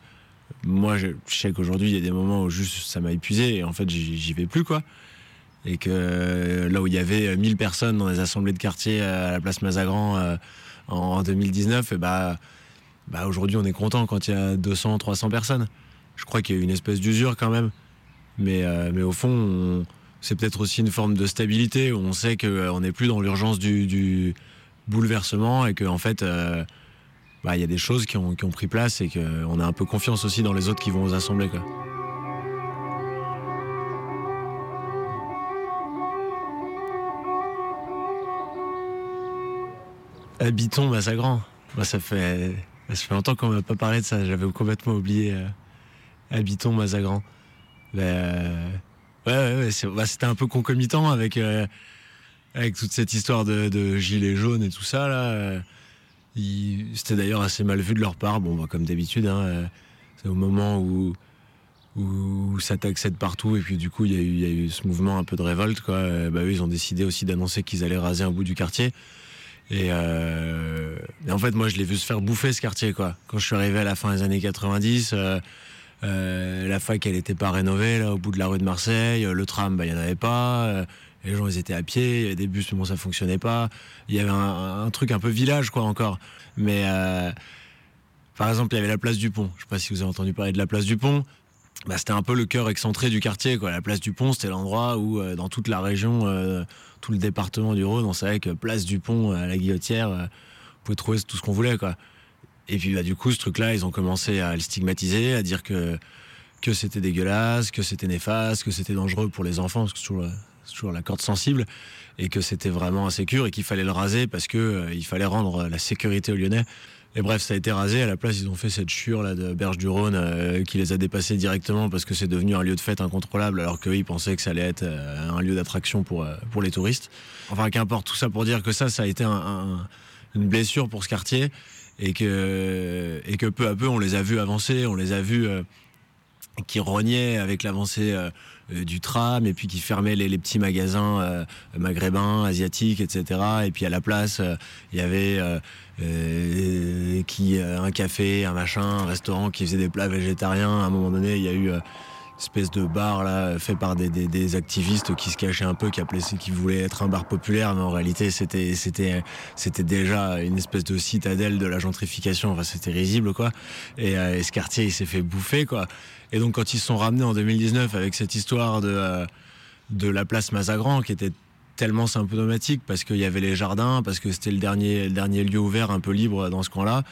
moi, je, sais qu'aujourd'hui, il y a des moments où juste ça m'a épuisé et en fait, j'y vais plus, quoi. Et que là où il y avait 1000 personnes dans les assemblées de quartier à la place Mazagran en, en 2019, et bah, bah aujourd'hui, on est content quand il y a 200, 300 personnes. Je crois qu'il y a une espèce d'usure quand même. Mais, euh, mais au fond, on- c'est peut-être aussi une forme de stabilité où on sait qu'on n'est plus dans l'urgence du, du bouleversement et qu'en en fait, euh, bah, il y a des choses qui ont, qui ont pris place et qu'on a un peu confiance aussi dans les autres qui vont aux assemblées. Quoi. Habitons Massagran. Bah, ça, fait, ça fait longtemps qu'on m'a pas parlé de ça. J'avais complètement oublié euh, Massagran. Bah, euh, ouais, ouais, ouais, bah, c'était un peu concomitant avec, euh, avec toute cette histoire de, gilets jaunes et tout ça. euh, C'était d'ailleurs assez mal vu de leur part. Bon, bah, comme d'habitude, hein, c'est au moment où, où ça t'accède partout et puis du coup il y, a eu- ce mouvement un peu de révolte bah, eux, ils ont décidé aussi d'annoncer qu'ils allaient raser un bout du quartier. Et, euh, en fait, moi, je l'ai vu se faire bouffer ce quartier, quoi. Quand je suis arrivé à la fin des années 90, euh, euh, la fac, elle était pas rénovée, là, au bout de la rue de Marseille. Le tram, bah, il y en avait pas. Euh, les gens, ils étaient à pied. Il y avait des bus, mais bon, ça fonctionnait pas. Il y avait un, un truc un peu village, quoi, encore. Mais, euh, par exemple, il y avait la place du Pont. Je sais pas si vous avez entendu parler de la place du Pont. Bah, c'était un peu le cœur excentré du quartier. Quoi. La place du Pont, c'était l'endroit où, euh, dans toute la région, euh, tout le département du Rhône, on savait que place du Pont à la Guillotière, euh, on pouvait trouver tout ce qu'on voulait. Quoi. Et puis, bah, du coup, ce truc-là, ils ont commencé à le stigmatiser, à dire que, que c'était dégueulasse, que c'était néfaste, que c'était dangereux pour les enfants, parce que c'est toujours, la corde sensible, et que c'était vraiment insécure et qu'il fallait le raser parce euh, il fallait rendre la sécurité aux Lyonnais. Et bref, ça a été rasé. À la place, ils ont fait cette chure là de Berge du Rhône euh, qui les a dépassés directement parce que c'est devenu un lieu de fête incontrôlable, alors qu'eux, ils pensaient que ça allait être euh, un lieu d'attraction pour, euh, pour les touristes. Enfin, qu'importe, tout ça pour dire que ça, ça a été un- un- une blessure pour ce quartier et que, et que peu à peu, on les a vus avancer, on les a vus euh, qui rognaient avec l'avancée euh, euh, du tram et puis qui fermaient les, les petits magasins euh, maghrébins, asiatiques, etc. Et puis à la place, euh, il y avait euh, euh, qui, euh, un café, un machin, un restaurant qui faisait des plats végétariens. À un moment donné, il y a eu euh, une espèce de bar là, fait par des, activistes qui se cachaient un peu, qui, appelaient, qui voulaient être un bar populaire, mais en réalité, c'était, c'était, c'était déjà une espèce de citadelle de la gentrification. Enfin, c'était risible, quoi. Et, et ce quartier, il s'est fait bouffer, quoi. Et donc, quand ils se sont ramenés en 2019 avec cette histoire de, de la place Mazagran, qui était tellement symptomatique parce qu'il y avait les jardins, parce que c'était le dernier, dernier lieu ouvert un peu libre dans ce coin-là,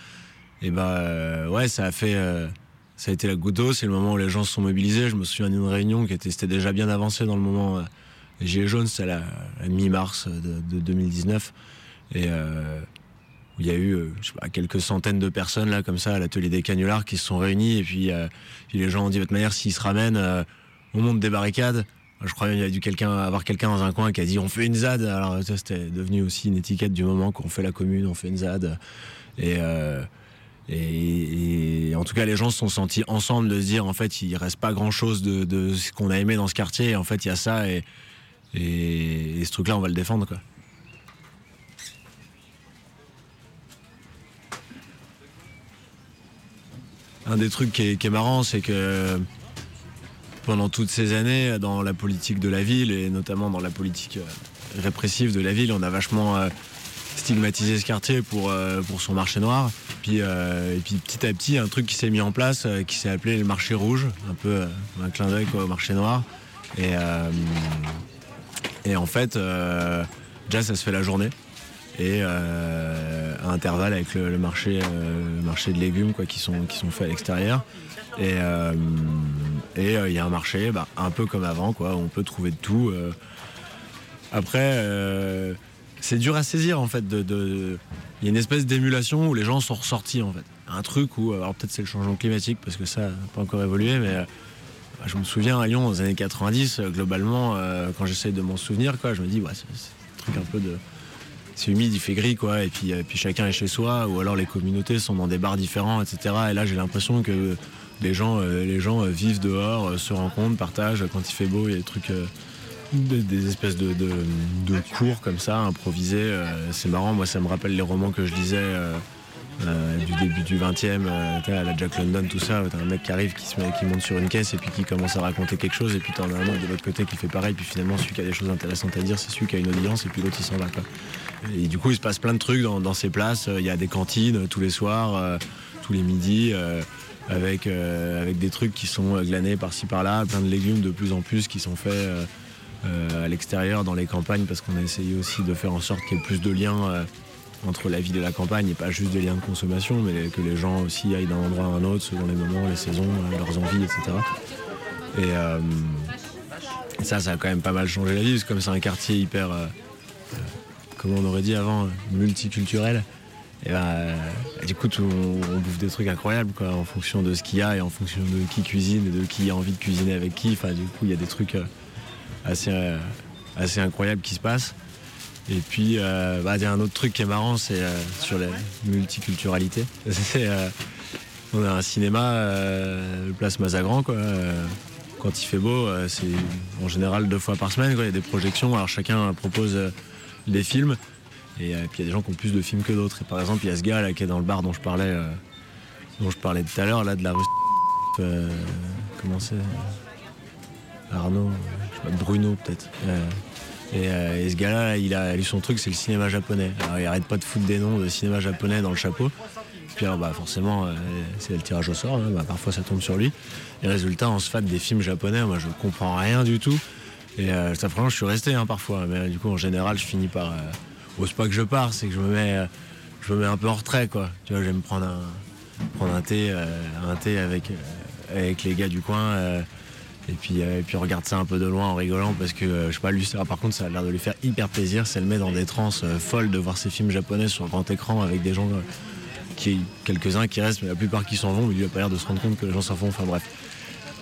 et bah euh, ouais, ça a fait. euh, ça a été la goutte d'eau, c'est le moment où les gens se sont mobilisés. Je me souviens d'une réunion qui était, c'était déjà bien avancé dans le moment. euh, Gilets jaunes, c'était à la, la mi-mars de, de 2019. Et euh, il y a eu quelques centaines de personnes là, comme ça, à l'atelier des canulars qui se sont réunis. Et puis, puis les gens ont dit de toute manière, s'ils se ramènent, on monte des barricades. Je crois qu'il y a dû quelqu'un avoir quelqu'un dans un coin qui a dit on fait une ZAD. Alors ça c'était devenu aussi une étiquette du moment qu'on fait la commune, on fait une ZAD. Et, euh, en tout cas les gens se sont sentis ensemble de se dire en fait il reste pas grand chose de, ce qu'on a aimé dans ce quartier. En fait il y a ça et, ce truc là on va le défendre quoi. Un des trucs qui est marrant c'est que pendant toutes ces années dans la politique de la ville et notamment dans la politique euh, répressive de la ville, on a vachement euh, stigmatisé ce quartier pour, euh, pour son marché noir. Puis, et puis petit à petit, un truc qui s'est mis en place qui s'est appelé le marché rouge, un peu un clin d'œil au marché noir. Et, et en fait, déjà ça se fait la journée. Et à intervalle avec le, marché, marché de légumes quoi, qui, sont, qui sont faits à l'extérieur. Et et, euh, il y a un marché, bah, un peu comme avant, quoi, on peut trouver de tout. euh. Après, euh, c'est dur à saisir en fait. De, Il y a une espèce d'émulation où les gens sont ressortis en fait. Un truc où, alors peut-être c'est le changement climatique parce que ça n'a pas encore évolué, mais euh, je me souviens à Lyon, aux années 90, euh, globalement, quand j'essaye de m'en souvenir, quoi, je me dis, ouais, c'est un truc un peu de. C'est humide, il fait gris, quoi, et puis, euh, puis chacun est chez soi, ou alors les communautés sont dans des bars différents, etc. Et là, j'ai l'impression que les gens, euh, les gens euh, vivent dehors, euh, se rencontrent, partagent. Quand il fait beau, il y a des trucs, des, espèces de, cours comme ça, improvisés. c'est marrant, moi, ça me rappelle les romans que je lisais. du début du 20e, euh, t'as la Jack London, tout ça, t'as un mec qui arrive, qui, se met, qui monte sur une caisse et puis qui commence à raconter quelque chose, et puis t'en as un autre de l'autre côté qui fait pareil, puis finalement celui qui a des choses intéressantes à dire, c'est celui qui a une audience, et puis l'autre il s'en va. Et du coup, il se passe plein de trucs dans, dans ces places. Il y a des cantines tous les soirs, tous les midis, avec, euh, avec des trucs qui sont euh, glanés par-ci par-là, plein de légumes de plus en plus qui sont faits euh, à l'extérieur, dans les campagnes, parce qu'on a essayé aussi de faire en sorte qu'il y ait plus de liens. entre la ville et la campagne, et pas juste des liens de consommation, mais que les gens aussi aillent d'un endroit à un autre selon les moments, les saisons, leurs envies, etc. Et ça, ça a quand même pas mal changé la vie, parce que comme c'est un quartier hyper, comment on aurait dit avant, multiculturel, et du coup, on, bouffe des trucs incroyables, quoi, en fonction de ce qu'il y a et en fonction de qui cuisine et de qui a envie de cuisiner avec qui. Enfin, du coup, il y a des trucs euh, assez, euh, assez incroyables qui se passent. Et puis, il y a un autre truc qui est marrant, c'est euh, sur la multiculturalité. On a un cinéma, place Mazagran, quoi. quand il fait beau, c'est en général deux fois par semaine. quoi. Il y a des projections. Alors chacun propose des films. Et euh, puis il y a des gens qui ont plus de films que d'autres. Et par exemple, il y a ce gars là qui est dans le bar dont je parlais, euh, dont je parlais tout à l'heure, là de la rue. euh, comment c'est Arnaud, euh, je sais pas, Bruno peut-être. Et, ce gars-là, là, il a lui son truc, c'est le cinéma japonais. Alors il arrête pas de foutre des noms de cinéma japonais dans le chapeau. Puis bah, forcément, c'est le tirage au sort. hein. Bah, parfois, ça tombe sur lui. Et résultat, on se fate des films japonais. Moi, je comprends rien du tout. Et ça, franchement, je suis resté hein, parfois. Mais du coup, en général, je finis par. Oh, c'est pas que je pars, c'est que je me mets, euh, je me mets un peu en retrait, quoi. Tu vois, j'aime prendre un, prendre un thé, euh, un thé avec, euh, avec les gars du coin. et puis, euh, et puis regarde ça un peu de loin en rigolant parce que je sais pas lui ça par contre ça a l'air de lui faire hyper plaisir ça le met dans des transes folles de voir ces films japonais sur grand écran avec des gens qui quelques-uns qui restent mais la plupart qui s'en vont mais lui a pas l'air de se rendre compte que les gens s'en vont enfin bref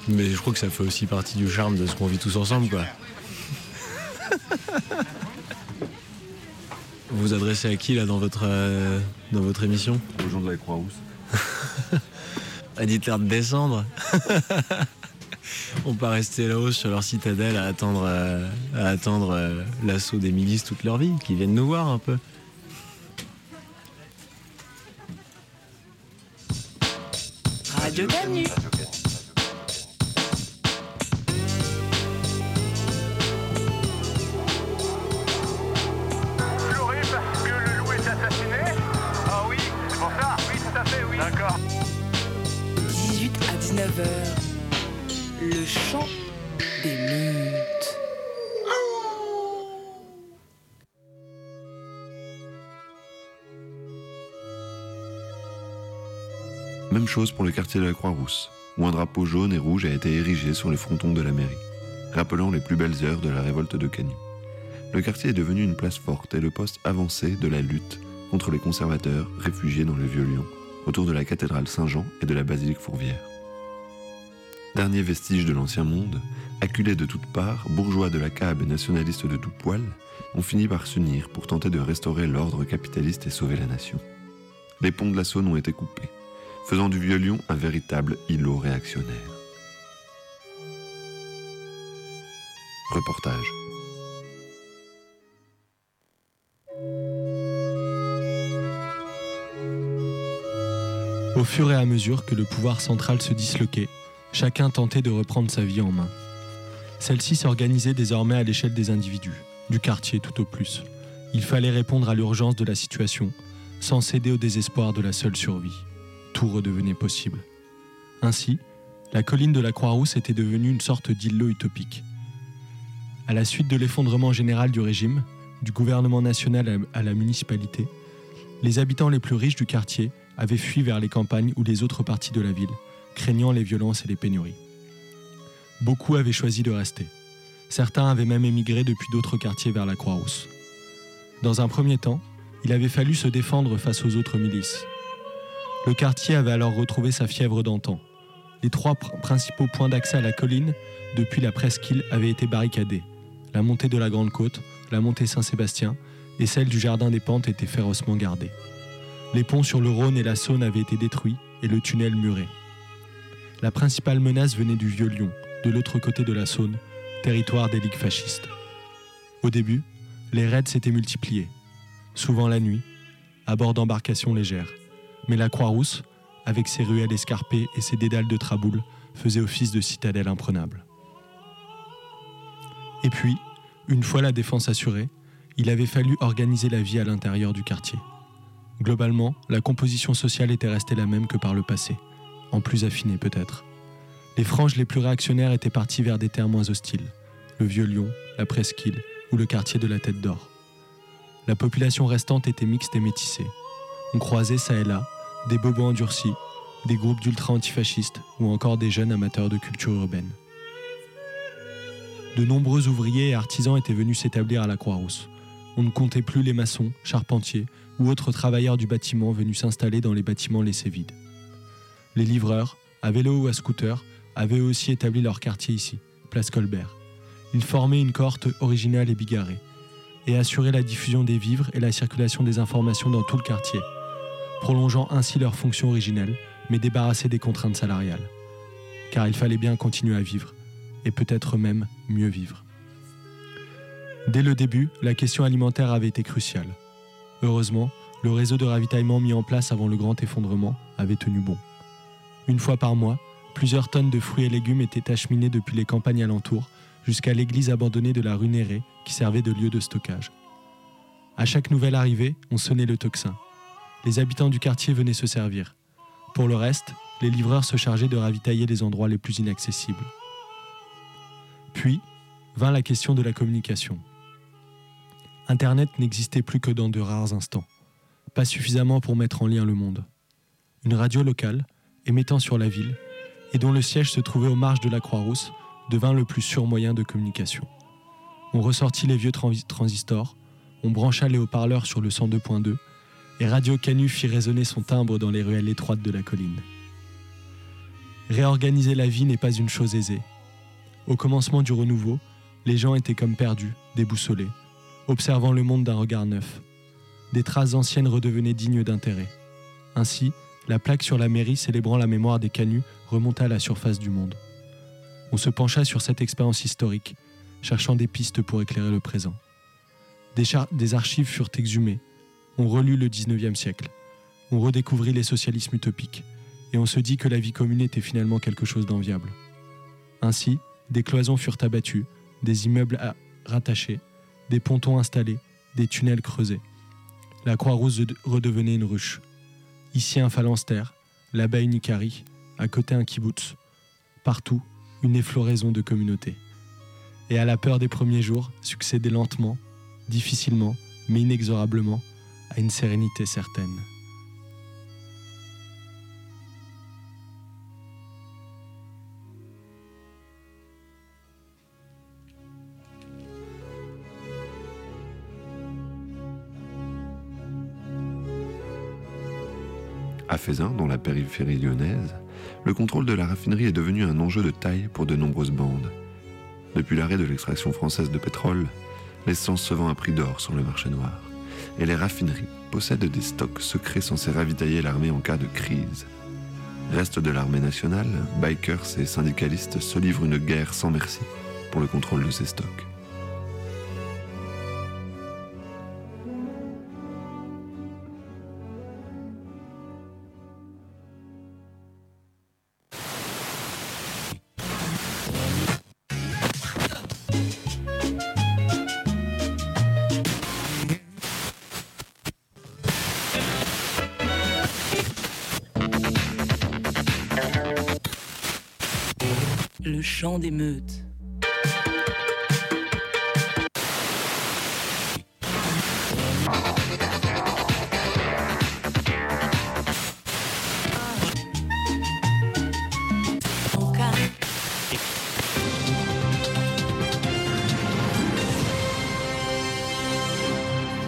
mais je crois que ça fait aussi partie du charme de ce qu'on vit tous ensemble quoi vous vous adressez à qui là dans votre euh, dans votre émission Aux gens de la Croix-Rousse. Ah, Dites-leur de descendre. On pas rester là-haut sur leur citadelle à attendre, euh, à attendre euh, l'assaut des milices toute leur vie, qui viennent nous voir un peu. Radio Canu. Chose pour le quartier de la Croix-Rousse, où un drapeau jaune et rouge a été érigé sur les frontons de la mairie, rappelant les plus belles heures de la révolte de Canu. Le quartier est devenu une place forte et le poste avancé de la lutte contre les conservateurs réfugiés dans le Vieux-Lyon, autour de la cathédrale Saint-Jean et de la basilique Fourvière. Dernier vestige de l'ancien monde, acculés de toutes parts, bourgeois de la cab et nationalistes de tout poil, ont fini par s'unir pour tenter de restaurer l'ordre capitaliste et sauver la nation. Les ponts de la Saône ont été coupés, faisant du Vieux-Lyon un véritable îlot réactionnaire. Reportage. Au fur et à mesure que le pouvoir central se disloquait, chacun tentait de reprendre sa vie en main. Celle-ci s'organisait désormais à l'échelle des individus, du quartier tout au plus, Il fallait répondre à l'urgence de la situation, sans céder au désespoir de la seule survie. Tout redevenait possible. Ainsi, la colline de la Croix-Rousse était devenue une sorte d'îlot utopique. À la suite de l'effondrement général du régime, du gouvernement national à la municipalité, les habitants les plus riches du quartier avaient fui vers les campagnes ou les autres parties de la ville, craignant les violences et les pénuries. Beaucoup avaient choisi de rester. Certains avaient même émigré depuis d'autres quartiers vers la Croix-Rousse. Dans un premier temps, il avait fallu se défendre face aux autres milices. Le quartier avait alors retrouvé sa fièvre d'antan. Les trois pr- principaux points d'accès à la colline, depuis la presqu'île, avaient été barricadés. La montée de la Grande Côte, la montée Saint-Sébastien et celle du Jardin des Pentes étaient férocement gardées. Les ponts sur le Rhône et la Saône avaient été détruits et le tunnel muré. La principale menace venait du Vieux-Lyon, de l'autre côté de la Saône, territoire des ligues fascistes. Au début, les raids s'étaient multipliés, souvent la nuit, à bord d'embarcations légères. Mais la Croix-Rousse, avec ses ruelles escarpées et ses dédales de traboules, faisait office de citadelle imprenable. Et puis, une fois la défense assurée, il avait fallu organiser la vie à l'intérieur du quartier. Globalement, la composition sociale était restée la même que par le passé, en plus affinée peut-être. Les franges les plus réactionnaires étaient parties vers des terres moins hostiles, le Vieux-Lyon, la Presqu'île ou le quartier de la Tête d'Or. La population restante était mixte et métissée. On croisait ça et là des bobos endurcis, des groupes d'ultra-antifascistes ou encore des jeunes amateurs de culture urbaine. De nombreux ouvriers et artisans étaient venus s'établir à la Croix-Rousse. On ne comptait plus les maçons, charpentiers ou autres travailleurs du bâtiment venus s'installer dans les bâtiments laissés vides. Les livreurs, à vélo ou à scooter, avaient aussi établi leur quartier ici, place Colbert. Ils formaient une cohorte originale et bigarrée, et assuraient la diffusion des vivres et la circulation des informations dans tout le quartier, prolongeant ainsi leur fonction originelle, mais débarrassés des contraintes salariales. Car il fallait bien continuer à vivre, et peut-être même mieux vivre. Dès le début, la question alimentaire avait été cruciale. Heureusement, le réseau de ravitaillement mis en place avant le grand effondrement avait tenu bon. Une fois par mois, plusieurs tonnes de fruits et légumes étaient acheminées depuis les campagnes alentours jusqu'à l'église abandonnée de la rue Néré qui servait de lieu de stockage. À chaque nouvelle arrivée, on sonnait le tocsin. Les habitants du quartier venaient se servir. Pour le reste, les livreurs se chargeaient de ravitailler les endroits les plus inaccessibles. Puis vint la question de la communication. Internet n'existait plus que dans de rares instants, pas suffisamment pour mettre en lien le monde. Une radio locale, émettant sur la ville, et dont le siège se trouvait aux marges de la Croix-Rousse, devint le plus sûr moyen de communication. On ressortit les vieux transi- transistors, on brancha les haut-parleurs sur le 102.2, et Radio Canu fit résonner son timbre dans les ruelles étroites de la colline. Réorganiser la vie n'est pas une chose aisée. Au commencement du renouveau, les gens étaient comme perdus, déboussolés, observant le monde d'un regard neuf. Des traces anciennes redevenaient dignes d'intérêt. Ainsi, la plaque sur la mairie célébrant la mémoire des canuts remonta à la surface du monde. On se pencha sur cette expérience historique, cherchant des pistes pour éclairer le présent. Des, archives furent exhumées. On relut le 19e siècle. On redécouvrit les socialismes utopiques. Et on se dit que la vie commune était finalement quelque chose d'enviable. Ainsi, des cloisons furent abattues, des immeubles rattachés, des pontons installés, des tunnels creusés. La Croix-Rousse de- redevenait une ruche. Ici un phalanstère, là-bas une Icari, à côté un kibbutz. Partout, une effloraison de communautés. Et à la peur des premiers jours succédait lentement, difficilement, mais inexorablement, à une sérénité certaine. À Fézin, dans la périphérie lyonnaise, le contrôle de la raffinerie est devenu un enjeu de taille pour de nombreuses bandes. Depuis l'arrêt de l'extraction française de pétrole, l'essence se vend à prix d'or sur le marché noir. Et les raffineries possèdent des stocks secrets censés ravitailler l'armée en cas de crise. Reste de l'armée nationale, bikers et syndicalistes se livrent une guerre sans merci pour le contrôle de ces stocks.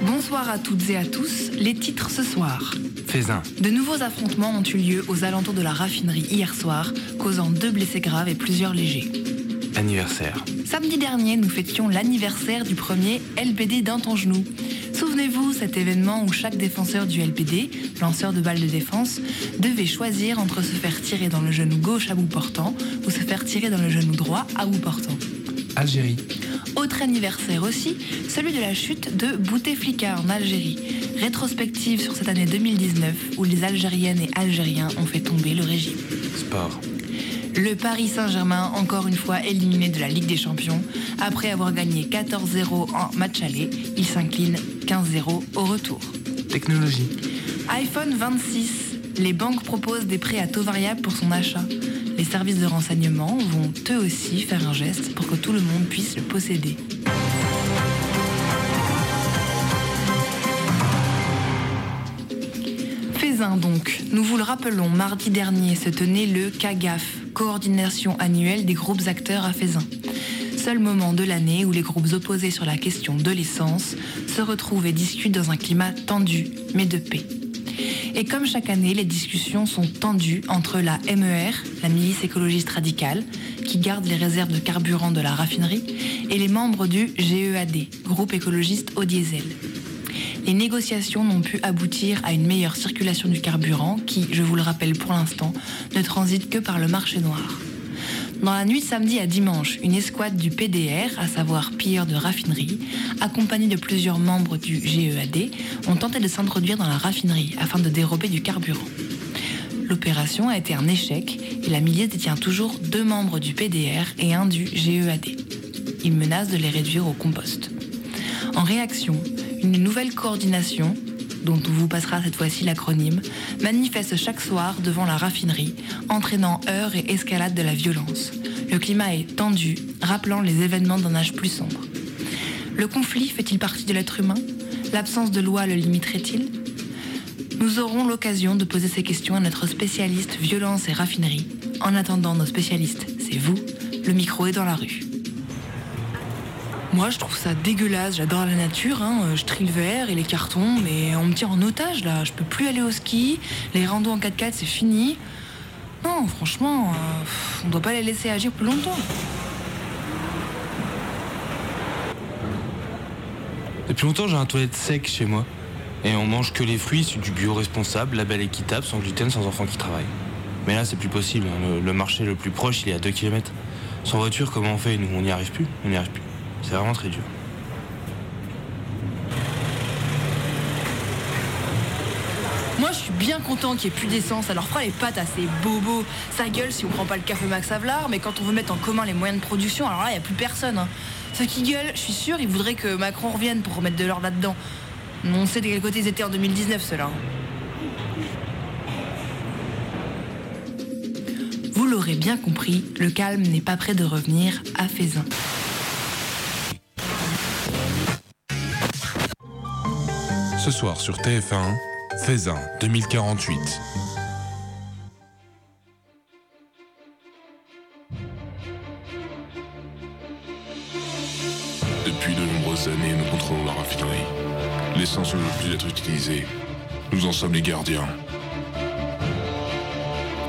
Bonsoir à toutes et à tous, les titres ce soir. Fais-un. De nouveaux affrontements ont eu lieu aux alentours de la raffinerie hier soir, causant deux blessés graves et plusieurs légers. Anniversaire. Samedi dernier, nous fêtions l'anniversaire du premier LPD d'Intongenou. Souvenez-vous, cet événement où chaque défenseur du LPD, lanceur de balles de défense, devait choisir entre se faire tirer dans le genou gauche à bout portant ou se faire tirer dans le genou droit à bout portant. Algérie. Autre anniversaire aussi, celui de la chute de Bouteflika en Algérie. Rétrospective sur cette année 2019 où les Algériennes et Algériens ont fait tomber le régime. Sport. Le Paris Saint-Germain, encore une fois éliminé de la Ligue des Champions. Après avoir gagné 14-0 en match aller, il s'incline 15-0 au retour. Technologie. iPhone 26. Les banques proposent des prêts à taux variable pour son achat. Les services de renseignement vont eux aussi faire un geste pour que tout le monde puisse le posséder. Faisin donc, nous vous le rappelons, mardi dernier se tenait le CAGAF, coordination annuelle des groupes acteurs à Faisin. Seul moment de l'année où les groupes opposés sur la question de l'essence se retrouvent et discutent dans un climat tendu, mais de paix. Et comme chaque année, les discussions sont tendues entre la MER, la milice écologiste radicale, qui garde les réserves de carburant de la raffinerie, et les membres du GEAD, groupe écologiste au diesel. Les négociations n'ont pu aboutir à une meilleure circulation du carburant qui, je vous le rappelle pour l'instant, ne transite que par le marché noir. Dans la nuit samedi à dimanche, une escouade du PDR, à savoir pilleurs de raffinerie, accompagnée de plusieurs membres du GEAD, ont tenté de s'introduire dans la raffinerie afin de dérober du carburant. L'opération a été un échec et la milice détient toujours deux membres du PDR et un du GEAD. Ils menacent de les réduire au compost. En réaction, une nouvelle coordination, dont on vous passera cette fois-ci l'acronyme, manifeste chaque soir devant la raffinerie, entraînant heurts et escalade de la violence. Le climat est tendu, rappelant les événements d'un âge plus sombre. Le conflit fait-il partie de l'être humain? L'absence de loi le limiterait-il? Nous aurons l'occasion de poser ces questions à notre spécialiste violence et raffinerie. En attendant nos spécialistes, c'est vous, le micro est dans la rue. Moi, je trouve ça dégueulasse. J'adore la nature. hein. Euh, Je trie le verre et les cartons, mais on me tient en otage là. Je peux plus aller au ski. Les randos en 4x4, c'est fini. Non, franchement, euh, on doit pas les laisser agir plus longtemps. Depuis longtemps, j'ai un toilette sec chez moi. Et on mange que les fruits issus du bio responsable, label équitable, sans gluten, sans enfants qui travaillent. Mais là, c'est plus possible. hein. Le, le marché le plus proche, il est à 2 km. Sans voiture, comment on fait Nous, on n'y arrive plus. On n'y arrive plus. C'est vraiment très dur. Moi, je suis bien content qu'il n'y ait plus d'essence. Alors, fera les pâtes à ces bobos. Ça gueule si on prend pas le café Max Havelaar, mais quand on veut mettre en commun les moyens de production, alors là, il n'y a plus personne. hein. Ceux qui gueulent, je suis sûr, ils voudraient que Macron revienne pour remettre de l'ordre là-dedans. On sait de quel côté ils étaient en 2019, ceux-là. Vous l'aurez bien compris, le calme n'est pas prêt de revenir à Faisin. Ce soir sur TF1, Faisin 2048. Depuis de nombreuses années, nous contrôlons la raffinerie. L'essence ne veut plus être utilisée. Nous en sommes les gardiens.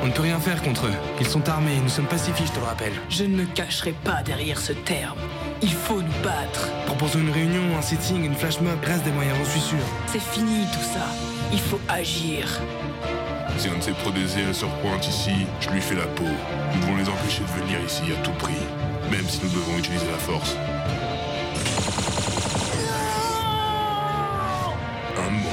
On ne peut rien faire contre eux. Ils sont armés, nous sommes pacifistes, je te le rappelle. Je ne me cacherai pas derrière ce terme. Il faut nous battre. Proposons une réunion, un sitting, une flash mob, reste des moyens, j'en suis sûr. C'est fini tout ça. Il faut agir. Si un de ces prodésés se repointe ici, je lui fais la peau. Nous devons les empêcher de venir ici à tout prix, même si nous devons utiliser la force. Un mot.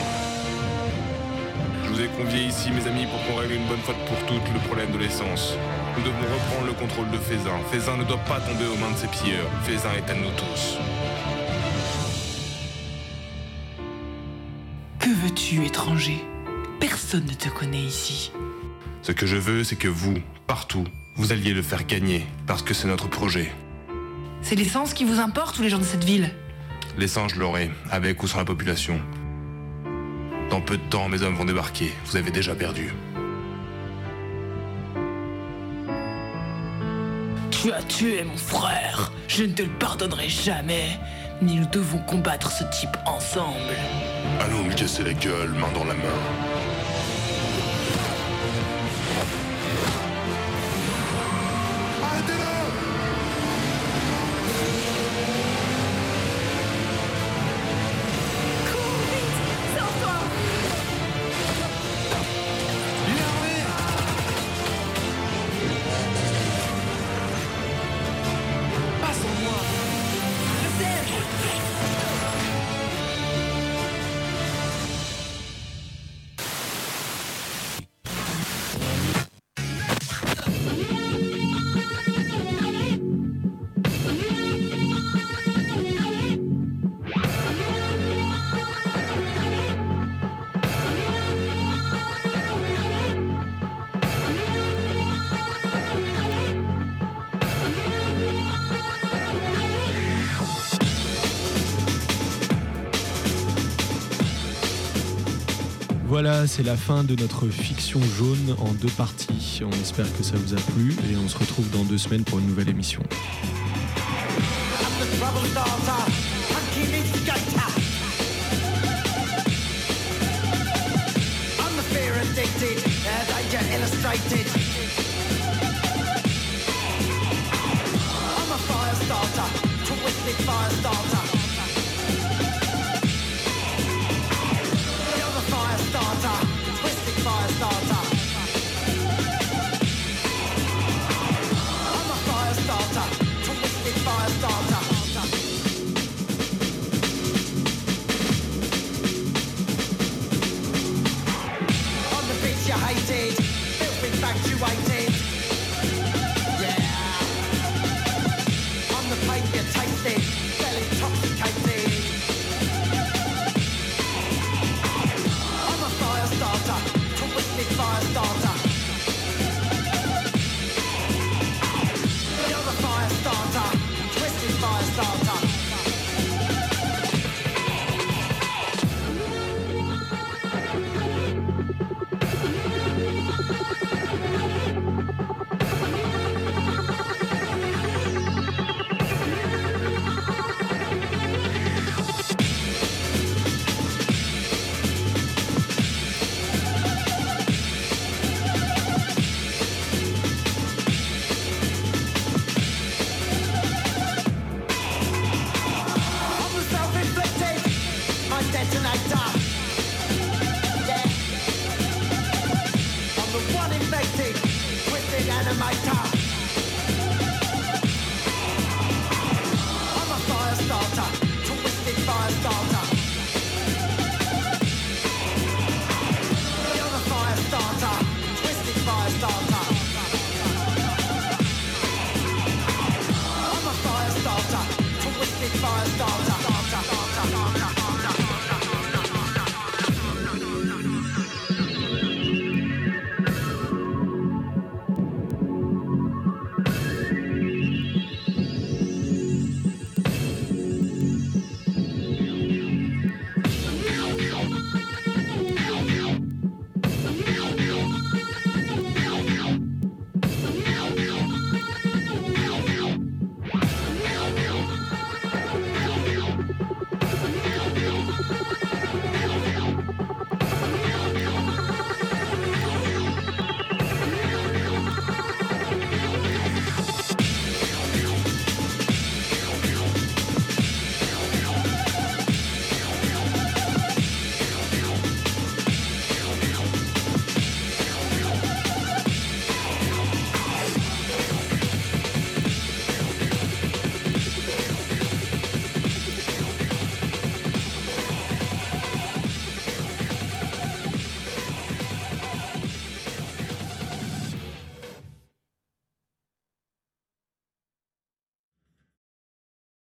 Je vous ai conviés ici, mes amis, pour qu'on règle une bonne fois pour toutes le problème de l'essence. Nous devons reprendre le contrôle de Faisin. Faisin ne doit pas tomber aux mains de ses pilleurs. Faisin est à nous tous. Que veux-tu, étranger? Personne ne te connaît ici. Ce que je veux, c'est que vous, partout, vous alliez le faire gagner, parce que c'est notre projet. C'est l'essence qui vous importe ou les gens de cette ville? L'essence, je l'aurai, avec ou sans la population. Dans peu de temps, mes hommes vont débarquer. Vous avez déjà perdu. Tu as tué mon frère. Je ne te le pardonnerai jamais. Mais nous devons combattre ce type ensemble. Allons lui casser la gueule, main dans la main. voilà, c'est la fin de notre fiction jaune en deux parties. On espère que ça vous a plu et on se retrouve dans deux semaines pour une nouvelle émission. white